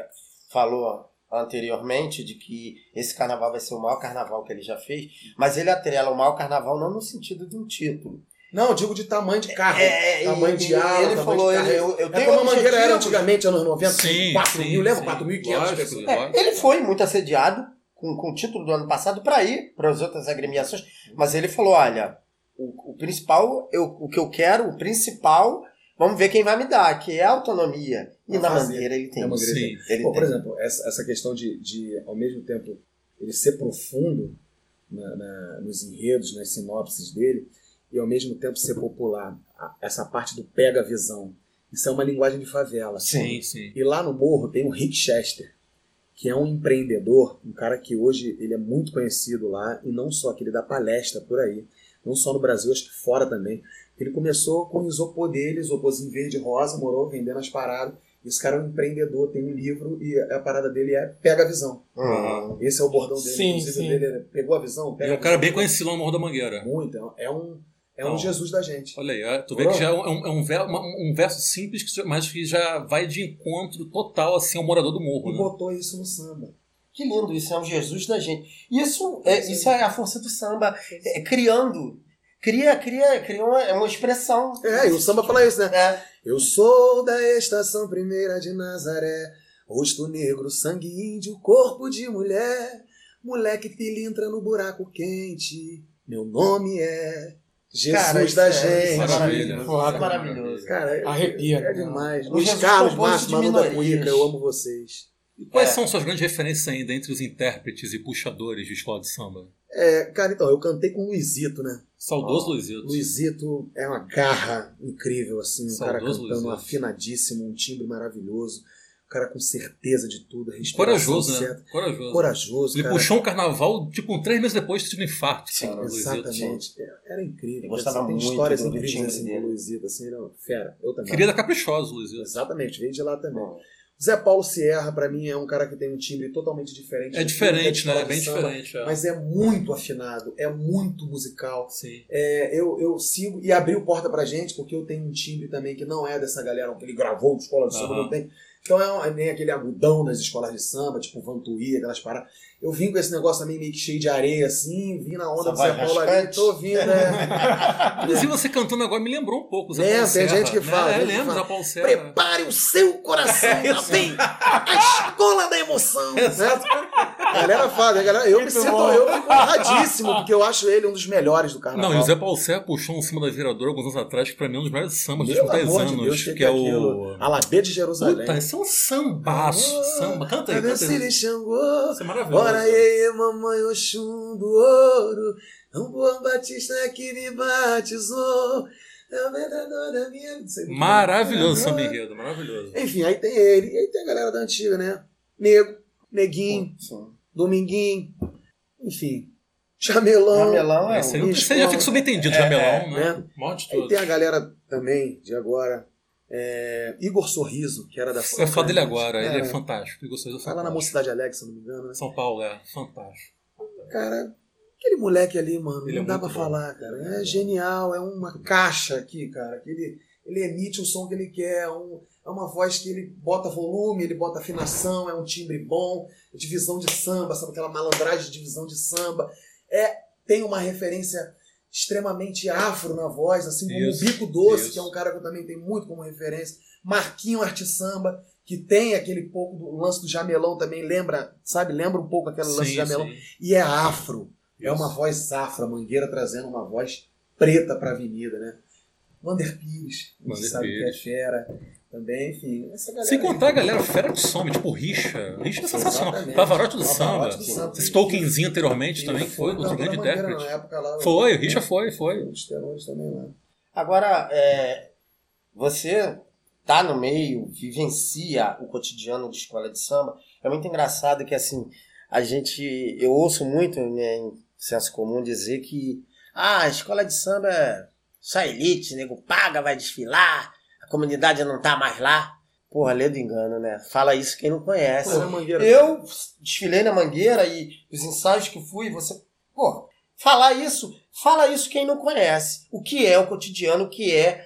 falou anteriormente, de que esse carnaval vai ser o maior carnaval que ele já fez, mas ele atrela o maior carnaval não no sentido de um título. Não, eu digo de tamanho de carro. É, tamanho e- de ala, ele tamanho falou, de carro. ele- eu- eu é tenho como a mangueira era antigamente, anos 90, Sim, 4 sim, mil, lembra? sim. 4.500 Lógico, pessoas. É, ele foi muito assediado com, com o título do ano passado para ir para as outras agremiações, mas ele falou: olha, o, o principal, eu, o que eu quero, o principal, vamos ver quem vai me dar, que é a autonomia. E na fazer. mangueira ele tem. Na mangueira isso. Sim. Ele Pô, por tem. exemplo, essa, essa questão de, de, ao mesmo tempo, ele ser profundo na- na- nos enredos, nas sinopses dele, e ao mesmo tempo ser popular. Essa parte do pega-visão. Isso é uma linguagem de favela. Sim, sim. E lá no morro tem o Rick Chester, que é um empreendedor, um cara que hoje ele é muito conhecido lá, e não só que ele dá palestra por aí, não só no Brasil, acho que fora também. Ele começou com o isopor dele, isoporzinho verde e rosa, morou vendendo as paradas. Esse cara é um empreendedor, tem um livro e a parada dele é pega a visão. Uhum. Esse é o bordão dele. Sim, Inclusive, sim. dele é, pegou a visão, pega é um a cara visão. bem conhecido lá no Morro da Mangueira. Muito, é um, é um Não. Jesus da gente. Olha aí, ó, tu vê que já é um, é um ver- uma- um verso simples, mas que já vai de encontro total assim, ao morador do morro. E Né? botou isso no samba. Que lindo, isso é um Jesus da gente. Isso é, isso é a força do samba, é, criando. Cria, cria, cria uma, é uma expressão. É, e o samba fala isso, né? É. Eu sou da estação primeira de Nazaré, rosto negro, sangue índio, corpo de mulher, moleque pilintra no buraco quente. Meu nome é Jesus Cara, da é- isso é gente. Maravilha. Isso é maravilhoso. Cara, é, Arrepia, é cara. demais. O Luiz Jesus Carlos Márcio, de Manu da. Cuíca, eu amo vocês. E quais É. são suas grandes referências ainda entre os intérpretes e puxadores de escola de samba? É, cara, então, eu cantei com o Luizito, né? Saudoso Luizito. Luizito é uma garra incrível, assim, um cara cantando Luizito. afinadíssimo, um timbre maravilhoso, um cara com certeza de tudo, Corajoso, né? Corajoso. Corajoso, Ele cara. puxou um carnaval, tipo, um três meses depois de um infarto. Sim, cara, o Luizito. exatamente. É, Era incrível. Eu gostava Assim, tem muito histórias incríveis assim, com o Luizito, assim, ele é fera. Eu também. Queria da Caprichosa, Luizito. Exatamente, veio de lá também. Bom, Zé Paulo Sierra, pra mim, é um cara que tem um timbre totalmente diferente. É diferente, né? é bem samba, diferente. é. Mas é muito afinado, é muito musical. Sim. É, eu, eu sigo e abriu porta pra gente, porque eu tenho um timbre também que não é dessa galera que ele gravou de escola de samba, Aham. não tem. Então é, um- é nem aquele agudão das escolas de samba, tipo Vantuí, aquelas paradas. Eu vim com esse negócio também meio que cheio de areia, assim, vim na onda Essa do voz Paulo ali, tô vindo, né? <laughs> Inclusive, você cantando agora me lembrou um pouco. Zé Lembra, Paulo tem Serra, gente que fala, É, lembro. Zé Paulo Serra. Prepare o seu coração, <laughs> vem a escola da emoção. <laughs> né? A galera fala, a galera, eu me sinto, eu fico honradíssimo, porque eu acho ele um dos melhores do carnaval. Não, e o Zé Paulo Serra puxou um cima da viradora alguns anos atrás, que pra mim é um dos melhores sambas dos últimos 10 amor de anos, Deus, que, que é aquilo? o. Alabê de Jerusalém. Puta, esse é um sambaço. Samba. Canta aí, canta aí. ele Xangô? Isso é maravilhoso. Ora aí, mamãe Oxum do ouro, um bom batista que me batizou. É o verdadeiro da minha... Não sei muito bem. Maravilhoso samba enredo, maravilhoso. Enfim, aí tem ele. E aí tem a galera da antiga, né? Nego, Neguinho. Dominguinho, enfim. Chamelão. Jamelão é Esse aí um. eu pensei, já fica subentendido, É, Jamelão, né? né? Maior de todos. tem a galera também de agora. é, Igor Sorriso, que era da Eu falo dele agora, ele é É. fantástico. Igor Souza é Fala na. Mocidade Alegre, se não me engano, né? São Paulo, é fantástico. Cara, aquele moleque ali, mano, Ele não é dá pra bom. falar, cara. É genial, é uma caixa aqui, cara. Que ele, emite o som que ele quer, é, um- é uma voz que ele bota volume, ele bota afinação, é um timbre bom, divisão de samba, sabe aquela malandragem de divisão de samba. É, tem uma referência extremamente afro na voz, assim como Isso, o Bico Doce, isso. que é um cara que eu também tenho muito como referência. Marquinho Arte Samba, que tem aquele pouco do lance do jamelão também, lembra, sabe? Lembra um pouco aquele lance do jamelão. sim. E é afro. É Isso. uma voz afro, a Mangueira trazendo uma voz preta pra avenida, né? Vander Pires, a gente Vander sabe que é Pires. fera. Também, enfim. Essa galera Sem aí. contar a galera fera de samba, tipo Richa. Richa é sensacional. Pavarotti do samba. do samba. Esse Tolkienzinho anteriormente também, que foi Não, outro foi grande intérprete. Foi, o Richa foi, foi. Os terrores também lá. Agora, é, você tá no meio, vivencia o cotidiano de escola de samba. É muito engraçado que, assim, a gente... Eu ouço muito, né, em senso comum, dizer que ah, a escola de samba é só elite, nego paga, vai desfilar, a comunidade não tá mais lá. Porra, lê do engano, né? Fala isso quem não conhece. Pô, Mangueira. Eu desfilei na Mangueira e os ensaios que fui, você. Pô, falar isso, fala isso quem não conhece. O que é o cotidiano, o que é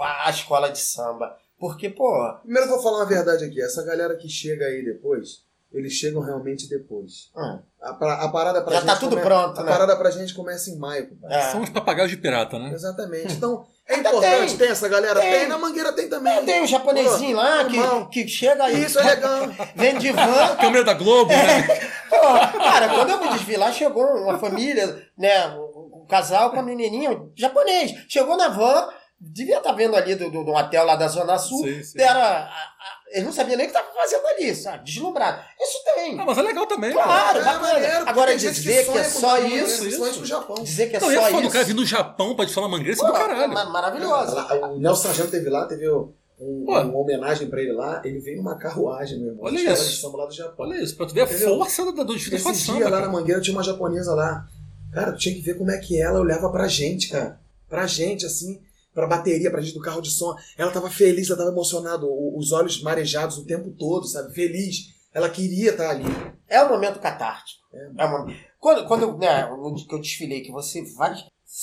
a escola de samba. Porque, pô, Primeiro eu vou falar uma verdade aqui. Essa galera que chega aí depois, eles chegam realmente depois. hum, A, pra- a parada pra Já gente. tá tudo come- pronto, A né? parada pra gente começa em maio, é. São os papagaios de pirata, né? Exatamente. <laughs> Então, é Ainda importante, tem. tem. essa galera? Tem. Tem. na Mangueira tem também. Tem um japonesinho Pô, lá que, que chega aí. Isso é legal. <laughs> Vem de van. Câmera da Globo, É. né? Pô, cara, quando eu fui desfilar, chegou uma família, né? Um casal com a menininha japonês. Chegou na van, devia estar vendo ali do, do, do hotel lá da Zona Sul. Sim, sim. Deram a- a- eles não sabiam nem o que estavam fazendo ali, sabe? Deslumbrado. Isso tem. Ah, mas é legal também. Claro, É bacana. maneiro, Agora, dizer que é sonha com só Mangueira, isso, Principalmente no Japão. dizer que é Não, é só foda, o cara isso. vir do Japão pra falar mangueira, isso é do caralho. ma- maravilhoso. Lá, O Nelson Sargento teve lá, teve um- uma homenagem pra ele lá. Ele veio numa carruagem, meu irmão. Olha isso. lá do Japão. Olha isso, pra tu ver a Entendeu? força da, do desfile de Esse dia lá cara. na Mangueira tinha uma japonesa lá. Cara, tu tinha que ver como é que ela olhava pra gente, cara. Pra gente, assim, pra bateria, pra gente do carro de som. Ela tava feliz, ela tava emocionada, os olhos marejados o tempo todo, sabe? Feliz. Ela queria estar ali. É um momento catártico. É um momento- Quando, quando né, que eu desfilei, que você vai,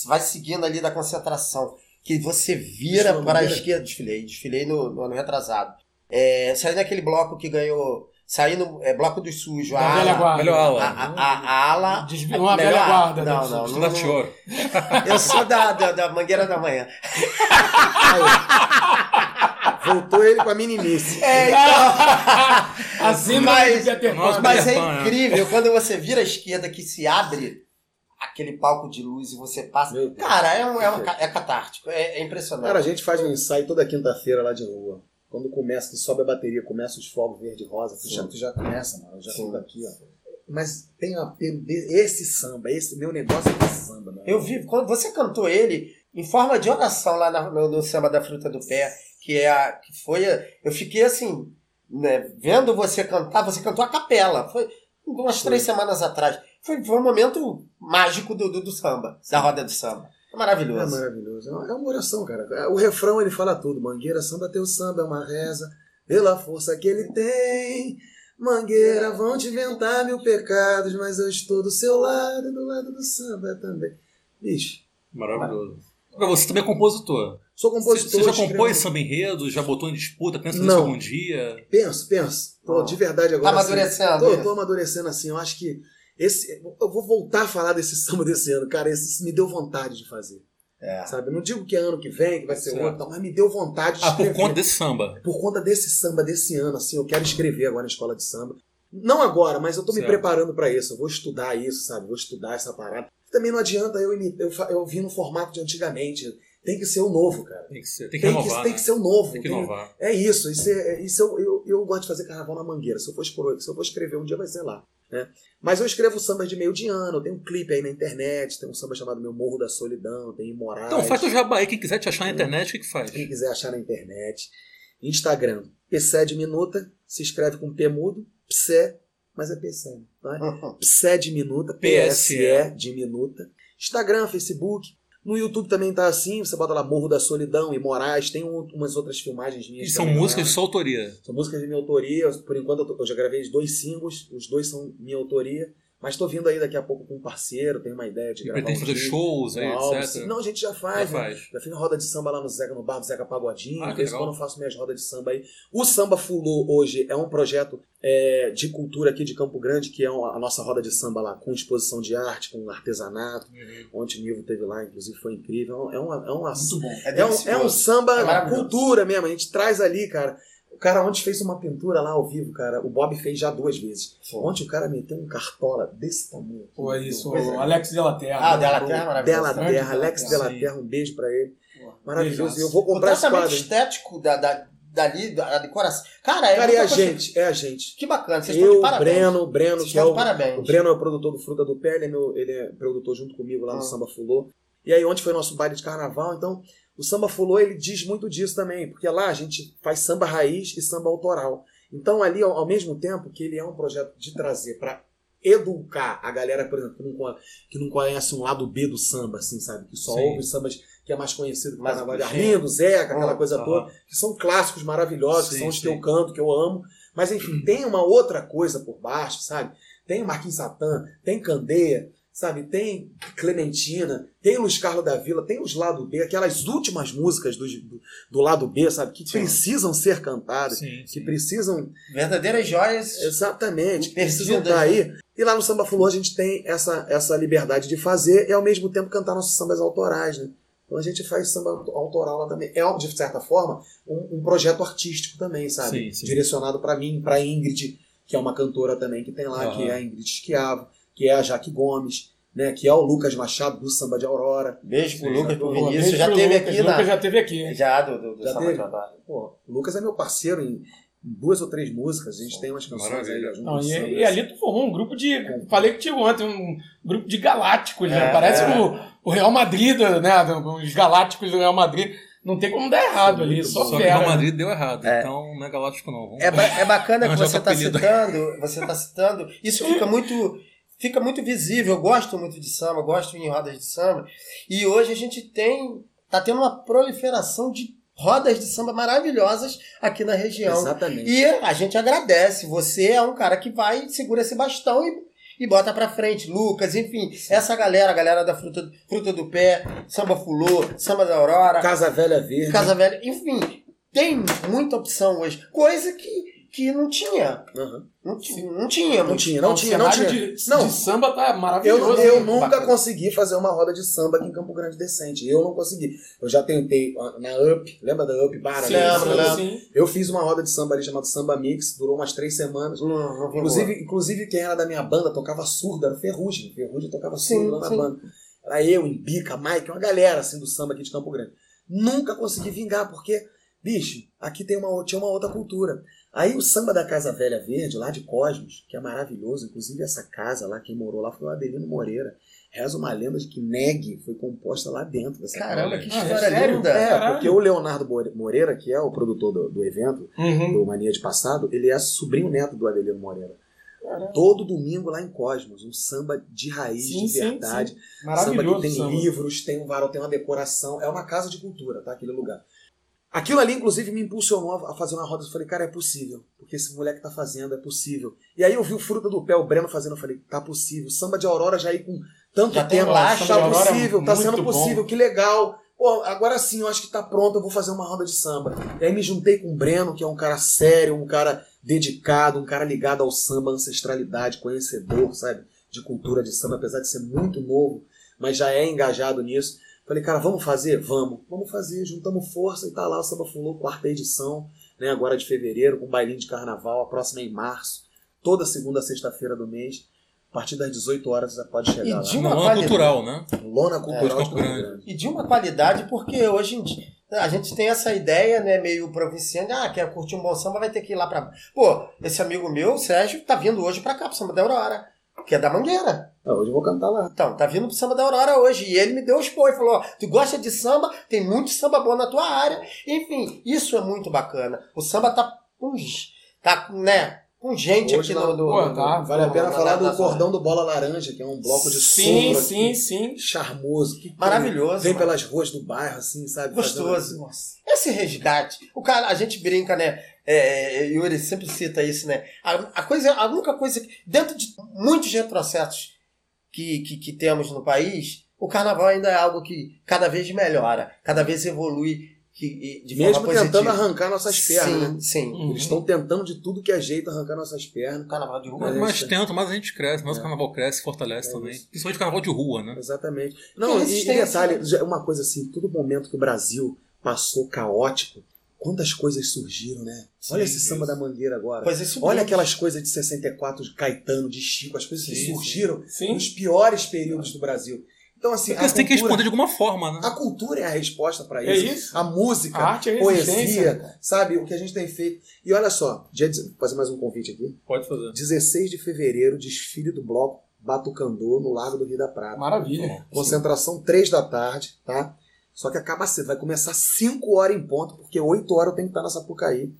vai seguindo ali da concentração, que você vira para a esquerda, desfilei, desfilei no, no ano retrasado. É, saí naquele bloco que ganhou. Saí no é, bloco do sujo, a velha ala. guarda. Melhor A, aula. a, a, a ala. Desvi- Uma melhor- velha guarda. Não, né? não, não, de ouro. Eu sou da, da, da Mangueira da Manhã. Voltou ele com a meninice. É, então. <laughs> Assim Mas- mas, é né? incrível quando você vira à esquerda que se abre aquele palco de luz e você passa. Cara, é, um, é, um é catártico, é, é impressionante. Cara, a gente faz um ensaio toda quinta-feira lá de rua. Quando começa, que sobe a bateria, começa os fogos verde e rosa, tu já, tu já começa, mano. Eu já Sim. fico aqui, ó. Mas tem a, esse samba, esse meu negócio é esse samba, mano. Eu vi, quando você cantou ele em forma de oração lá no, no samba da fruta do pé, que é a, que foi, a- eu fiquei assim, né, vendo você cantar, você cantou a capela, foi umas três semanas atrás. Foi, foi um momento mágico do, do, do samba, da roda do samba. É É maravilhoso. maravilhoso. É uma- É uma oração, cara. O refrão ele fala tudo. Mangueira, samba, teu samba é uma reza. Pela força que ele tem. Mangueira, vão te inventar mil pecados, mas eu estou do seu lado, do lado do samba também. Bicho, Maravilhoso. Agora, você também é compositor. sou compositor. você já escrevo- compôs samba enredo? Já botou em disputa? Pensa nisso Não. algum dia? Penso, penso. Tô, de verdade Tá agora. assim, amadurecendo. Tô, isso. tô amadurecendo assim. Eu acho que esse. Eu vou voltar a falar desse samba desse ano, cara. Esse me deu vontade de fazer. É. Sabe? Eu Não digo que é ano que vem, que vai ser Certo. outro, mas me deu vontade de Ah, por escrever. conta desse samba. por conta desse samba desse ano, assim, eu quero escrever agora na escola de samba. Não agora, mas eu tô me Certo. preparando pra isso. Eu vou estudar isso, sabe? Vou estudar essa parada. Também não adianta eu imitar, eu, eu vi no formato de antigamente. Tem que ser o novo, cara. Tem que ser, tem que Tem que, renovar. tem né? que ser o novo. Tem que Tem- inovar. é isso. Isso, é, isso eu, eu, eu gosto de fazer carnaval na mangueira. Se eu for, se eu for escrever um dia, vai ser lá. Né? Mas eu escrevo sambas de meio de ano. Tenho um clipe aí na internet. Tem um samba chamado Meu Morro da Solidão. Tem Imorais. Então faz teu jabá aí. Quem quiser te achar na internet, o que, que faz? Quem quiser achar na internet. Instagram, Psé Diminuta, se escreve com P mudo, Psé, mas é Psé, não é? <laughs> Psé Diminuta, PSE Diminuta. Instagram, Facebook. No YouTube também tá assim, você bota lá Morro da Solidão e Moraes, tem um- umas outras filmagens minhas. E são músicas de sua autoria. São músicas de minha autoria. Por enquanto eu, tô- eu já gravei dois singles, os dois são minha autoria. Mas tô vindo aí daqui a pouco com um parceiro, tenho uma ideia de E gravar pretende um fazer disco, shows aí, um álbum, etc. sim. Não, a gente já Já faz, né? faz. Já fiz roda de samba lá no Zeca, no bar do Zeca Pagodinho. Ah, de vez em legal. quando eu faço minhas rodas de samba aí. O Samba Fulô hoje é um projeto é, de cultura aqui de Campo Grande, que é uma- a nossa roda de samba lá, com exposição de arte, com artesanato. Uhum. Ontem o Nivo teve lá, inclusive foi incrível. É uma, é uma, Muito bom. é um, é um samba É cultura mesmo. A gente traz ali, cara. O cara ontem fez uma pintura lá ao vivo, cara. O Bob fez já duas vezes. Ontem o cara meteu um cartola desse tamanho. Foi isso, é. o Alex Della Terra. Ah, Della Terra é maravilhoso. Della Terra, Alex Della. Terra, um beijo pra ele. Maravilhoso. Exato. E eu vou O comprar esse tratamento quadro. estético da, da, dali, da decoração. Cara, é Cara, muita a coisa- gente? É a gente. Que bacana, vocês estão Eu, de parabéns. Breno, Breno, Vocês que é estão o, parabéns. o Breno é o produtor do Fruta do Pé, ele é, meu, ele é produtor junto comigo lá no Ah. Samba Fulô. E aí ontem foi nosso baile de carnaval, então o Samba Fulô ele diz muito disso também, porque lá a gente faz samba raiz e samba autoral. Então ali, ao, ao mesmo tempo que ele é um projeto de trazer para educar a galera, por exemplo, que não, que não conhece um lado B do samba, assim, sabe? Que só Sim. ouve os sambas que é mais conhecido do Mais Carnaval de clichê. Arlindo, Zeca, aquela Ah, coisa toda, que são clássicos maravilhosos, que Sim, são os que eu canto, que eu amo. Mas enfim, <clears throat> tem uma outra coisa por baixo, sabe? Tem Marquinhos Satã, tem Candeia, sabe? Tem Clementina, tem Luiz Carlos da Vila, tem os lado B, aquelas últimas músicas do, do, do lado B, sabe? Que Sim. precisam ser cantadas, Sim, que sim. precisam Verdadeiras joias. Exatamente, que precisam estar aí. E lá no Samba Fulô a gente tem essa, essa liberdade de fazer e ao mesmo tempo cantar nossos sambas autorais, né? Então a gente faz samba auto- autoral lá também. É, de certa forma, um, um projeto artístico também, sabe? Direcionado para mim, para Ingrid, que é uma cantora também que tem lá, Aham. que é a Ingrid Esquiavo, que é a Jaque Gomes, né? Que é o Lucas Machado do Samba de Aurora. Beijo pro Lucas, pro pô, Vinícius. Beijo Já pro teve Lucas, aqui Lucas na. já teve aqui. Já, do, do, do Já Samba teve? de Aurora. Pô, o Lucas é meu parceiro em duas ou três músicas. A gente tem umas canções Maravilha. aí Não, e, e ali tu formou um grupo de. Falei contigo ontem, um grupo de galácticos, né? É, Parece é. O, o Real Madrid, né? Os galácticos do Real Madrid. Não tem como dar errado ali, só Só que o. Real Madrid deu errado, É. então não é galáctico não. Vamos- É, ba- é bacana <laughs> que você está citando, você está citando. Isso fica muito, fica muito visível. Eu gosto muito de samba, gosto em rodas de samba. E hoje a gente tem, tá tendo uma proliferação de rodas de samba maravilhosas aqui na região. Exatamente. E a gente agradece. Você é um cara que vai, segura esse bastão e, e bota pra frente. Lucas, enfim, essa galera, a galera da Fruta, Fruta do Pé, Samba Fulô, Samba da Aurora, Casa Velha Verde. Casa Velha, enfim, tem muita opção hoje. Coisa que, que não tinha. Aham. Não, não tinha. Não tinha, não tinha, não tinha. De, Não. de samba tá Eu, maravilhoso. eu hein? nunca Bacana. consegui fazer uma roda de samba aqui em Campo Grande decente. Eu não consegui. Eu já tentei na UP, lembra da UP Bar? Sim, ali? Lembro, sim. Eu fiz uma roda de samba ali chamada Samba Mix, durou umas três semanas. Vingou. Inclusive, inclusive quem era da minha banda tocava surdo, era Ferrugem. Ferrugem tocava Sim, surdo lá na sim. banda. Era eu, Embica, Mike, uma galera assim do samba aqui de Campo Grande. Nunca consegui vingar, porque, bicho, aqui tem uma, tinha uma outra cultura. Aí o samba da Casa Velha Verde, lá de Cosmos, que é maravilhoso, inclusive essa casa lá, quem morou lá foi o Adelino Moreira. Reza uma lenda de que Neg foi composta lá dentro dessa Caramba, casa. que Ah, é história sério? linda. É, Caralho. porque o Leonardo More- Moreira, que é o produtor do, do evento, Uhum. do Mania de Passado, ele é sobrinho neto do Adelino Moreira. Todo domingo lá em Cosmos, um samba de raiz, Sim, de sim, verdade. sim. Samba Maravilhoso. que tem samba. livros, tem um varal, tem uma decoração. É uma casa de cultura, tá? Aquele lugar. Aquilo ali, inclusive, me impulsionou a fazer uma roda. Eu falei, cara, é possível. Porque esse moleque tá fazendo, é possível. E aí eu vi o Fruta do Pé, o Breno fazendo. Eu falei, tá possível. Samba de Aurora já aí com tanto Já tem tempo. laço, tá é possível, tá sendo bom. possível, que legal. Pô, agora sim, eu acho que tá pronto, eu vou fazer uma roda de samba. E aí me juntei com o Breno, que é um cara sério, um cara dedicado, um cara ligado ao samba, ancestralidade, conhecedor, sabe? De cultura de samba, apesar de ser muito novo, mas já é engajado nisso. Falei, cara, vamos fazer? Vamos. Vamos fazer. Juntamos força e tá lá o Samba Fulô, quarta edição, né? Agora de fevereiro, com bailinho de carnaval. A próxima é em março. Toda segunda, sexta-feira do mês. A partir das 18 horas já pode chegar E lá. de Uma lona qualidade. cultural, né? Lona Cultural Campo de Grande. Grande. E de uma qualidade, porque hoje em dia a gente tem essa ideia, né, meio provinciana, ah, quer curtir um bom samba, vai ter que ir lá pra. Pô, esse amigo meu, Sérgio, tá vindo hoje pra cá, pro Samba da Aurora, que é da Mangueira. Ah, hoje eu vou cantar lá. Então, tá vindo pro Samba da Aurora hoje. E ele me deu os pôs, falou: ó, tu gosta de samba, tem muito samba bom na tua área. Enfim, isso é muito bacana. O samba tá com. Tá, né? Com gente Hoje aqui não. no. no- Pô, no- tá. Vale a pena na- falar na- na do Cordão do Bola Laranja, que é um bloco de Sim, sombra sim, que- sim. charmoso. Que Maravilhoso, Vem mano. pelas ruas do bairro, assim, sabe? Gostoso. Fazendo- Nossa. Esse resgate, o cara, a gente brinca, né? É, Yuri sempre cita isso, né? A, a coisa, a única coisa, que- dentro de muitos retrocessos que, que, que temos no país, o carnaval ainda é algo que cada vez melhora, cada vez evolui que, de Mesmo forma positiva. tentando arrancar nossas pernas, né? Sim, sim. Uhum. Eles estão tentando de tudo que é jeito arrancar nossas pernas. O carnaval de rua. Mas Mas é mais isso. tenta, mais a gente cresce, mais É. o carnaval cresce, fortalece É também. isso. Principalmente carnaval de rua, né? Exatamente. Não, e, e detalhe, né? já- uma coisa assim, todo momento que o Brasil passou caótico, quantas coisas surgiram, né? Olha Sim, esse samba da Mangueira agora. Isso Olha aquelas coisas de 64 de Caetano, de Chico, as coisas que Sim, surgiram Sim. nos piores períodos do Brasil. Então, assim, Porque a você tem que cultura- responder de alguma forma, né? A cultura é a resposta para É isso. isso. A música, A arte é a poesia, cara. sabe? O que a gente tem feito. E olha só, dia de- vou fazer mais um convite aqui. Pode fazer. 16 de fevereiro, desfile do bloco Batucandô no Lago do Rio da Prata. Maravilha. Concentração 3 da tarde, tá? Só que acaba cedo, vai começar 5 horas em ponto, porque 8 horas eu tenho que estar na Sapucaí.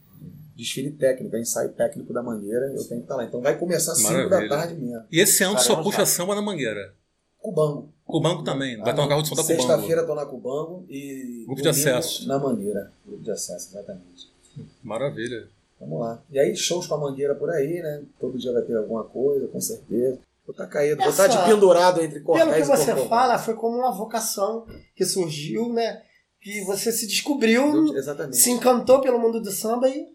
Desfile técnico, ensaio técnico da Mangueira, eu tenho que estar lá. Então vai começar 5 da tarde mesmo. E esse ano só puxa lá. samba na mangueira. Cubango. Cubango também. Vai ter um carro de som da Cubango. Sexta-feira tô na Cubango e. Grupo de acesso. Na Mangueira. Grupo de acesso, exatamente. Maravilha. Vamos lá. E aí, shows com a Mangueira por aí, né? Todo dia vai ter alguma coisa, com certeza. Vou estar caído, vou estar Essa- de pendurado entre Pelo cordéis que você fala, foi como uma vocação que surgiu, né? Que você se descobriu, Exatamente. se encantou pelo mundo do samba e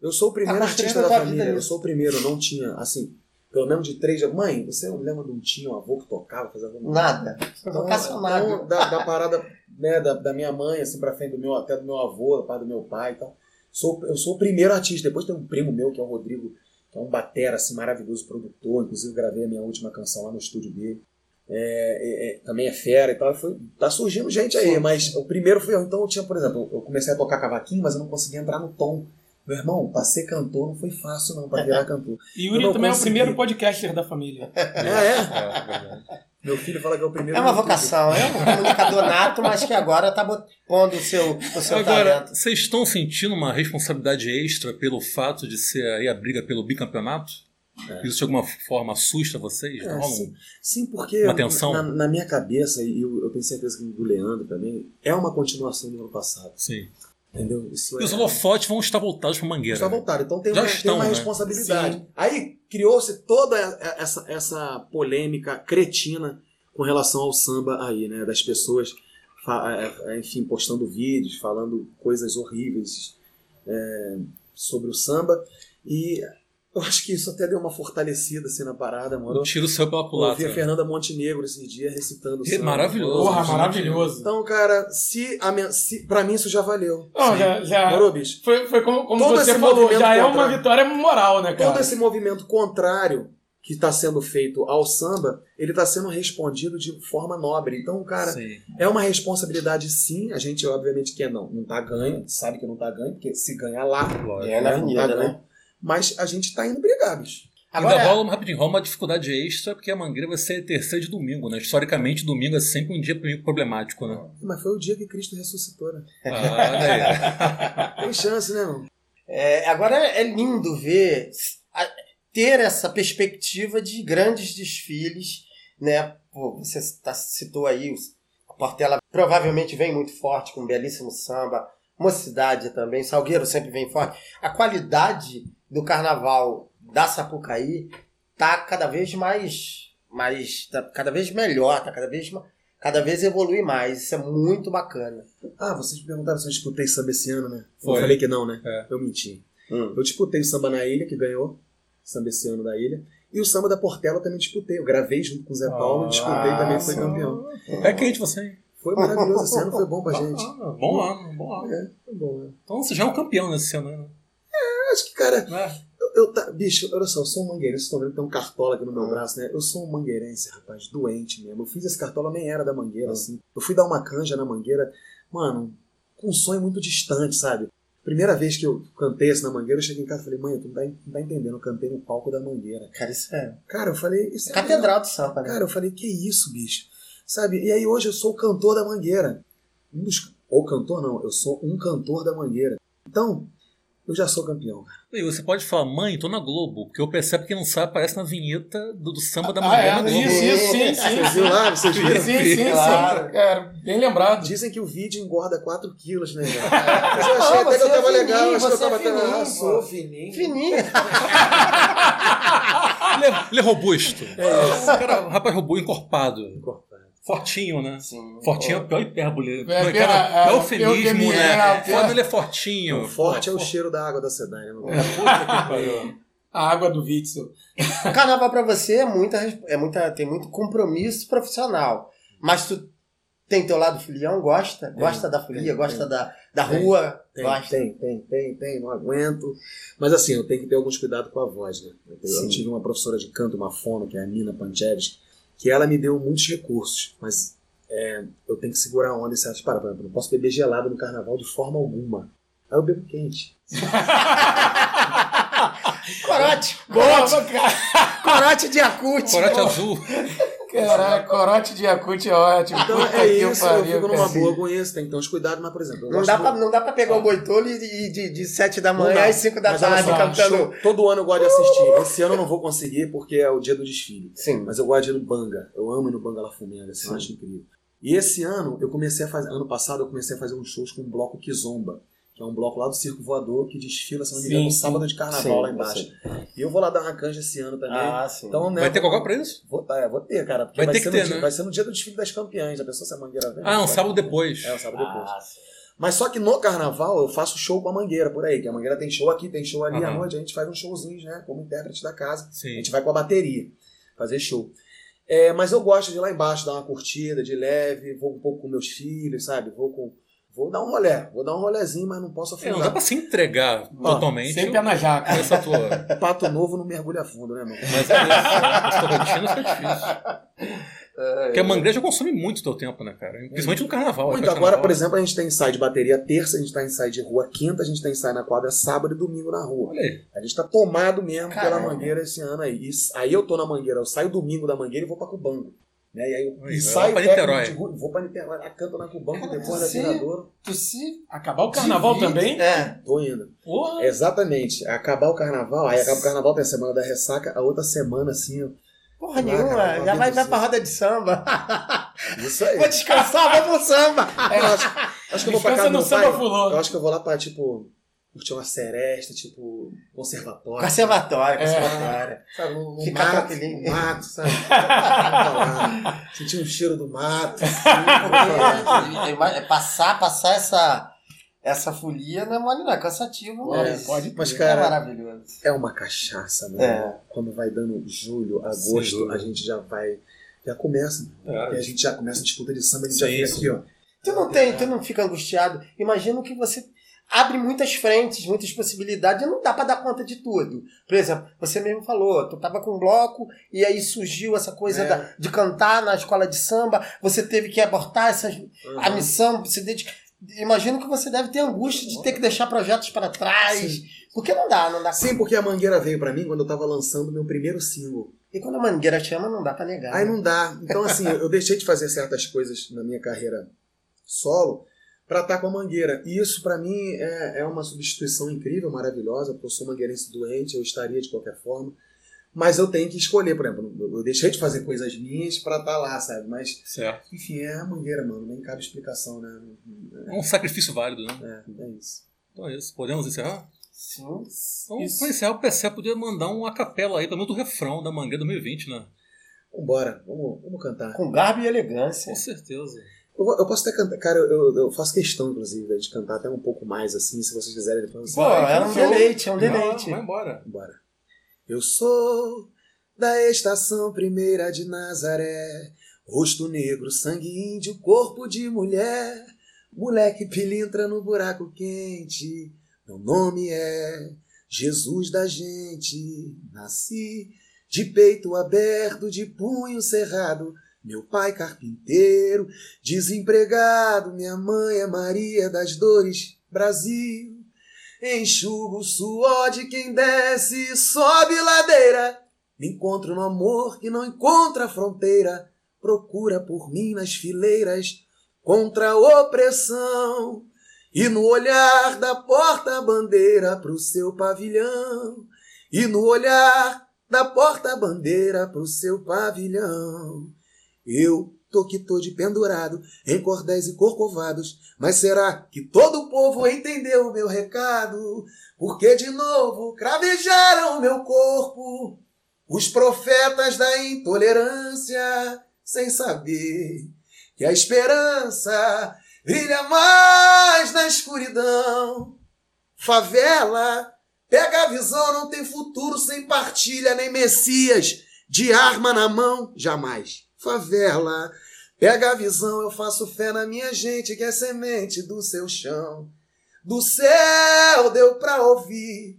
Eu sou o primeiro Tá artista da família. Eu sou o primeiro, não tinha, assim, pelo menos de três. Mãe, você lembra de um tio, um avô que tocava, fazia alguma nada. Então, vocacionado. então, da, da parada né, da, da minha mãe, assim, pra frente do meu, até do meu avô, da parte do meu pai e tal. Sou, eu sou o primeiro artista. Depois tem um primo meu, que é o Rodrigo, que é um batera, assim, maravilhoso, produtor. Inclusive, gravei a minha última canção lá no estúdio dele. É, é, é, também é fera e tal. Foi, tá surgindo gente aí, mas o primeiro foi eu. Então, eu tinha, por exemplo, eu comecei a tocar cavaquinho, mas eu não conseguia entrar no tom. Meu irmão, pra ser cantor não foi fácil, não, pra virar <laughs> cantor. E Yuri também é o consegui. primeiro podcaster da família. É, é. É. Meu filho fala que é o primeiro. É uma vocação, é um comunicador nato, mas que agora tá bot- pondo o seu, o seu Agora, talento. vocês estão sentindo uma responsabilidade extra pelo fato de ser aí a briga pelo bicampeonato? Isso de alguma forma assusta vocês? É, sim, sim, porque Uma tensão? Na, na minha cabeça, e eu, eu tenho certeza que do Leandro também, é uma continuação do ano passado. Sim. Entendeu? Isso E os é, holofotes vão estar voltados para Mangueira. está voltado. Então tem Já uma, estão, tem uma né? responsabilidade. Sim. Aí criou-se toda essa, essa polêmica cretina com relação ao samba aí, né? Das pessoas, é, é, enfim, postando vídeos, falando coisas horríveis é, sobre o samba. E eu acho que isso até deu uma fortalecida assim na parada, Um moro? tiro seu pela Eu ouvi culatra. a Fernanda Montenegro esses dias recitando o Que samba. maravilhoso. Porra, gente. maravilhoso. Então, cara, se, a minha, se pra mim isso já valeu. Não, já, já Morou, bicho? foi, foi como, como Todo você esse falou, movimento já é uma vitória moral, né, cara? Todo esse movimento contrário que está sendo feito ao samba, ele está sendo respondido de forma nobre. Então, cara, Sim. é uma responsabilidade sim. A gente, obviamente, quer não. Não tá ganho, sabe que não tá ganho, porque se ganhar lá, Lógico. É na né, não avenida, tá né? Mas a gente tá indo brigar, bicho. Ainda Agora, rola, rapidinho, rola uma dificuldade extra, porque a Mangueira vai ser terceira de domingo, né? Historicamente, domingo é sempre um dia problemático, né? Mas foi o dia que Cristo ressuscitou, né? Ah, olha <laughs> Tem chance, né, não? é, agora é lindo ver, a- ter essa perspectiva de grandes desfiles, né? Pô, você tá- citou aí, os- a Portela provavelmente vem muito forte, com um belíssimo samba, Mocidade também, Salgueiro sempre vem forte. A qualidade do carnaval da Sapucaí tá cada vez mais, mais tá cada vez melhor, tá cada vez, cada vez evolui mais. Isso é muito bacana. Ah, vocês me perguntaram se eu disputei samba esse ano, né? Foi. Eu falei que não, né? É. Eu menti. Hum. Eu disputei o samba na ilha, que ganhou. Samba esse ano da ilha. E o samba da Portela eu também disputei. Eu gravei junto com o Zé Paulo, Ah, disputei também, fui campeão. É quente você, hein? Foi maravilhoso esse ano, foi bom pra gente. Ah, bom ano, bom ano. É, foi bom, né? Então você já é um campeão nesse ano, né? Eu acho que, cara, É. eu, eu tá, bicho, olha só, eu sou um mangueirense, vocês estão vendo que tem um cartola aqui no meu Hum. braço, né? Eu sou um mangueirense, rapaz, doente mesmo. Eu fiz esse cartola, nem era da mangueira, assim. Eu fui dar uma canja na mangueira, mano, com um sonho muito distante, sabe? Primeira vez que eu cantei assim na mangueira, eu cheguei em casa e falei, mãe, tu não tá, não tá entendendo, eu cantei no palco da mangueira. Cara, isso é Cara, eu falei, isso é catedral do samba, né? Cara, eu falei, que isso, bicho? Sabe? E aí hoje eu sou o cantor da Mangueira. Um dos... Ou cantor não, eu sou um cantor da Mangueira. Então, eu já sou campeão. E você pode falar, mãe, tô na Globo, porque eu percebo que quem não sabe aparece na vinheta do, do samba da Ah, Mangueira é, isso, isso, sim, sim. Vocês viram lá? Vocês Sim, viram? sim, sim, sim. Claro. Cara, bem lembrado. Dizem que o vídeo engorda 4 quilos, né? <laughs> Mas eu achei Não, até que eu é tava legal. fininho, Acho que eu é tava até. fininho, Ah, pô. sou fininho. Fininho. Ele, é, ele é robusto. É. Cara, rapaz robusto, encorpado. Encorpado. Fortinho, né? Sim. Fortinho é a pior hipérbole. É, É, é, é, é é, eufemismo, é, né? é, é. Quando ele é fortinho. O forte é o cheiro da água da Puta que pariu. A água do Witzel. O <laughs> carnaval pra você é muita, é muita, tem muito compromisso profissional. Mas tu tem teu lado filião, gosta? gosta da folia, tem, gosta tem. da, da Tem, rua, Tem, gosta. tem, tem, tem, tem, não aguento. Mas assim, eu tenho que ter alguns cuidados com a voz, né? Eu, tenho- eu Sim. tive uma professora de canto, uma fono, que é a Nina Pancheves, que ela me deu muitos recursos, mas é, eu tenho que segurar a onda paradas. Por exemplo, eu não posso beber gelado no carnaval de forma alguma. Aí eu bebo quente. <laughs> Corote! Boa, Corote! cara. Corote de Yakut! Corote azul. Caralho, corote de Yakut é ótimo. Então Puta é isso, eu pariu, fico numa cara. boa com isso, tem que ter uns cuidados, mas, por exemplo, eu Não dá, pra, não dá pra pegar o boitolo e, de, de 7 da manhã às 5 da Mas tarde só, cantando. show, todo ano eu gosto de assistir. Esse ano eu não vou conseguir porque é o dia do desfile. Sim. Mas eu gosto de ir no Banga. Eu amo ir no Banga La Fumega, assim, eu acho incrível. E esse ano eu comecei a fazer. Ano passado eu comecei a fazer uns shows com o bloco Kizomba, que é um bloco lá do Circo Voador que desfila, se não me engano, no sábado de carnaval Sim, lá embaixo. E eu vou lá dar uma canja esse ano também. Ah, sim. Então, né, Vai ter qualquer isso? Vou, é, vou ter, cara. Porque Vai vai, ter ser que ter, dia, né? vai ser no dia do desfile das campeãs. A pessoa se a mangueira vem. Ah, um sábado depois. É, um sábado depois. Ah, sim. Mas só que no carnaval eu faço show com a Mangueira por aí, que a Mangueira tem show aqui, tem show ali à Aham. noite, a gente faz uns showzinhos, né? Como intérprete da casa. A Sim. gente vai com a bateria fazer show. É, mas eu gosto de ir lá embaixo dar uma curtida de leve, vou um pouco com meus filhos, sabe? Vou com. Vou dar um rolé, vou dar um rolezinho, mas não posso É, não dá afundar. pra se entregar totalmente. Sempre é na jaca. Essa tua. <laughs> Pato novo não mergulha fundo, né, mano? Mas é isso. Rotina fica difícil. Porque a mangueira já consome muito teu tempo, né, cara? Principalmente no carnaval. Muito. Agora, carnaval. por exemplo, a gente tem ensaio de bateria terça, a gente tem ensaio de rua quinta, a gente tem ensaio na quadra sábado e domingo na rua. Olha aí. A gente tá tomado mesmo Caramba. pela mangueira esse ano aí. E aí eu tô na mangueira, eu saio domingo da mangueira e vou pra Cubango. Né? E aí e pra técnico Niterói. de rua, vou pra Niterói, lá canto na Cubango Cara, depois da você- Viradouro. Tu se. Acabar o carnaval divide- também? É. Tô indo. Porra. Exatamente. Acabar o carnaval, aí acaba o carnaval, tem a semana da ressaca, a outra semana assim, ó, Porra Lá, nenhuma. cara, Já vai, pra roda de samba. isso aí. Vou descansar, vou pro samba. Eu acho, acho que eu vou pra Descansa casa do no meu pai. samba fulô. Eu acho que eu vou lá pra, tipo, curtir uma seresta, tipo, conservatório. Conservatório, É. conservatório. Sabe, no, no Fica mato, tranquilinho. no mato, sabe? <laughs> Sentir o cheiro do mato. assim, falar. É, é, é, passar, passar essa, essa folia não é mole, não. É cansativo. É, mas pode Mas, é cara, maravilhoso. é uma cachaça, né? É. Quando vai dando julho, agosto, a gente já vai. Já começa. A gente já começa a disputa de samba, a gente já Sim, fica sim. aqui, ó. Tu não tem, tu não fica angustiado. Imagino que você abre muitas frentes, muitas possibilidades, e não dá pra dar conta de tudo. Por exemplo, você mesmo falou, tu tava com um bloco e aí surgiu essa coisa É. da- de cantar na escola de samba, você teve que abortar essas, a Uhum. missão, se dedicar. Imagino que você deve ter angústia de ter que deixar projetos para trás. Sim. Porque não dá, não dá. Sim, porque a Mangueira veio pra mim quando eu tava lançando meu primeiro single. E quando a mangueira chama, não dá pra negar. Aí não dá. Então, assim, eu deixei de fazer certas coisas na minha carreira solo pra estar com a Mangueira. E isso, pra mim, é, é uma substituição incrível, maravilhosa, porque eu sou mangueirense doente, eu estaria de qualquer forma. Mas eu tenho que escolher, por exemplo, eu deixei de fazer coisas minhas pra estar lá, sabe? Mas, Certo. enfim, é a Mangueira, mano, nem cabe explicação, né? É um sacrifício válido, né? É, é isso. Então é isso. Podemos encerrar? Sim. Então, pra encerrar, o PC podia mandar uma capela aí, pelo menos do refrão da Mangueira 2020, né? Vambora, vamos, vamos cantar. Com garbo e elegância. Com certeza. Eu, eu posso até cantar, cara, eu, eu faço questão, inclusive, de cantar até um pouco mais assim, se vocês quiserem depois. Pô, é um show. deleite, é um deleite. Vai embora. Bora. Eu sou da estação primeira de Nazaré, rosto negro, sangue índio, corpo de mulher, moleque pilintra no buraco quente. Meu nome é Jesus da gente. Nasci de peito aberto, de punho cerrado. Meu pai carpinteiro, desempregado, minha mãe é Maria das Dores, Brasil. Enxugo o suor de quem desce e sobe ladeira. Me encontro no amor que não encontra fronteira. Procura por mim nas fileiras contra a opressão. E no olhar da porta-bandeira pro seu pavilhão. E no olhar da porta-bandeira pro seu pavilhão. Eu tô que tô de pendurado em cordéis e corcovados. Mas será que todo o povo entendeu o meu recado? Porque de novo cravejaram meu corpo os profetas da intolerância, sem saber que a esperança brilha mais na escuridão. Favela, pega a visão, não tem futuro sem partilha nem messias, de arma na mão, jamais. Favela, pega a visão, eu faço fé na minha gente que é semente do seu chão. Do céu deu pra ouvir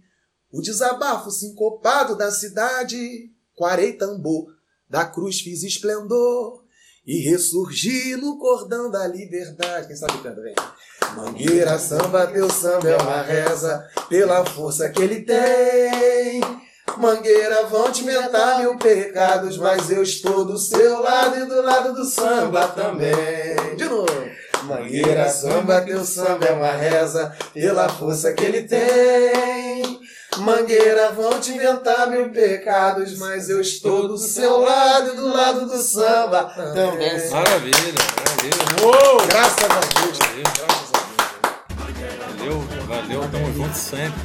o desabafo sincopado da cidade. Quarei tambor, da cruz fiz esplendor. e ressurgir no cordão da liberdade. Quem sabe canta, vem. Mangueira, samba, teu samba é uma reza pela força que ele tem. Mangueira, vão te mentar mil pecados, mas eu estou do seu lado e do lado do samba também. De novo. Mangueira, samba, teu samba é uma reza pela força que ele tem. Mangueira, vão te inventar mil pecados, mas eu estou do seu lado e do lado do samba também. Maravilha, maravilha. Uou! Graças a Deus. Valeu, Graças a Deus. valeu, valeu, tamo junto sempre.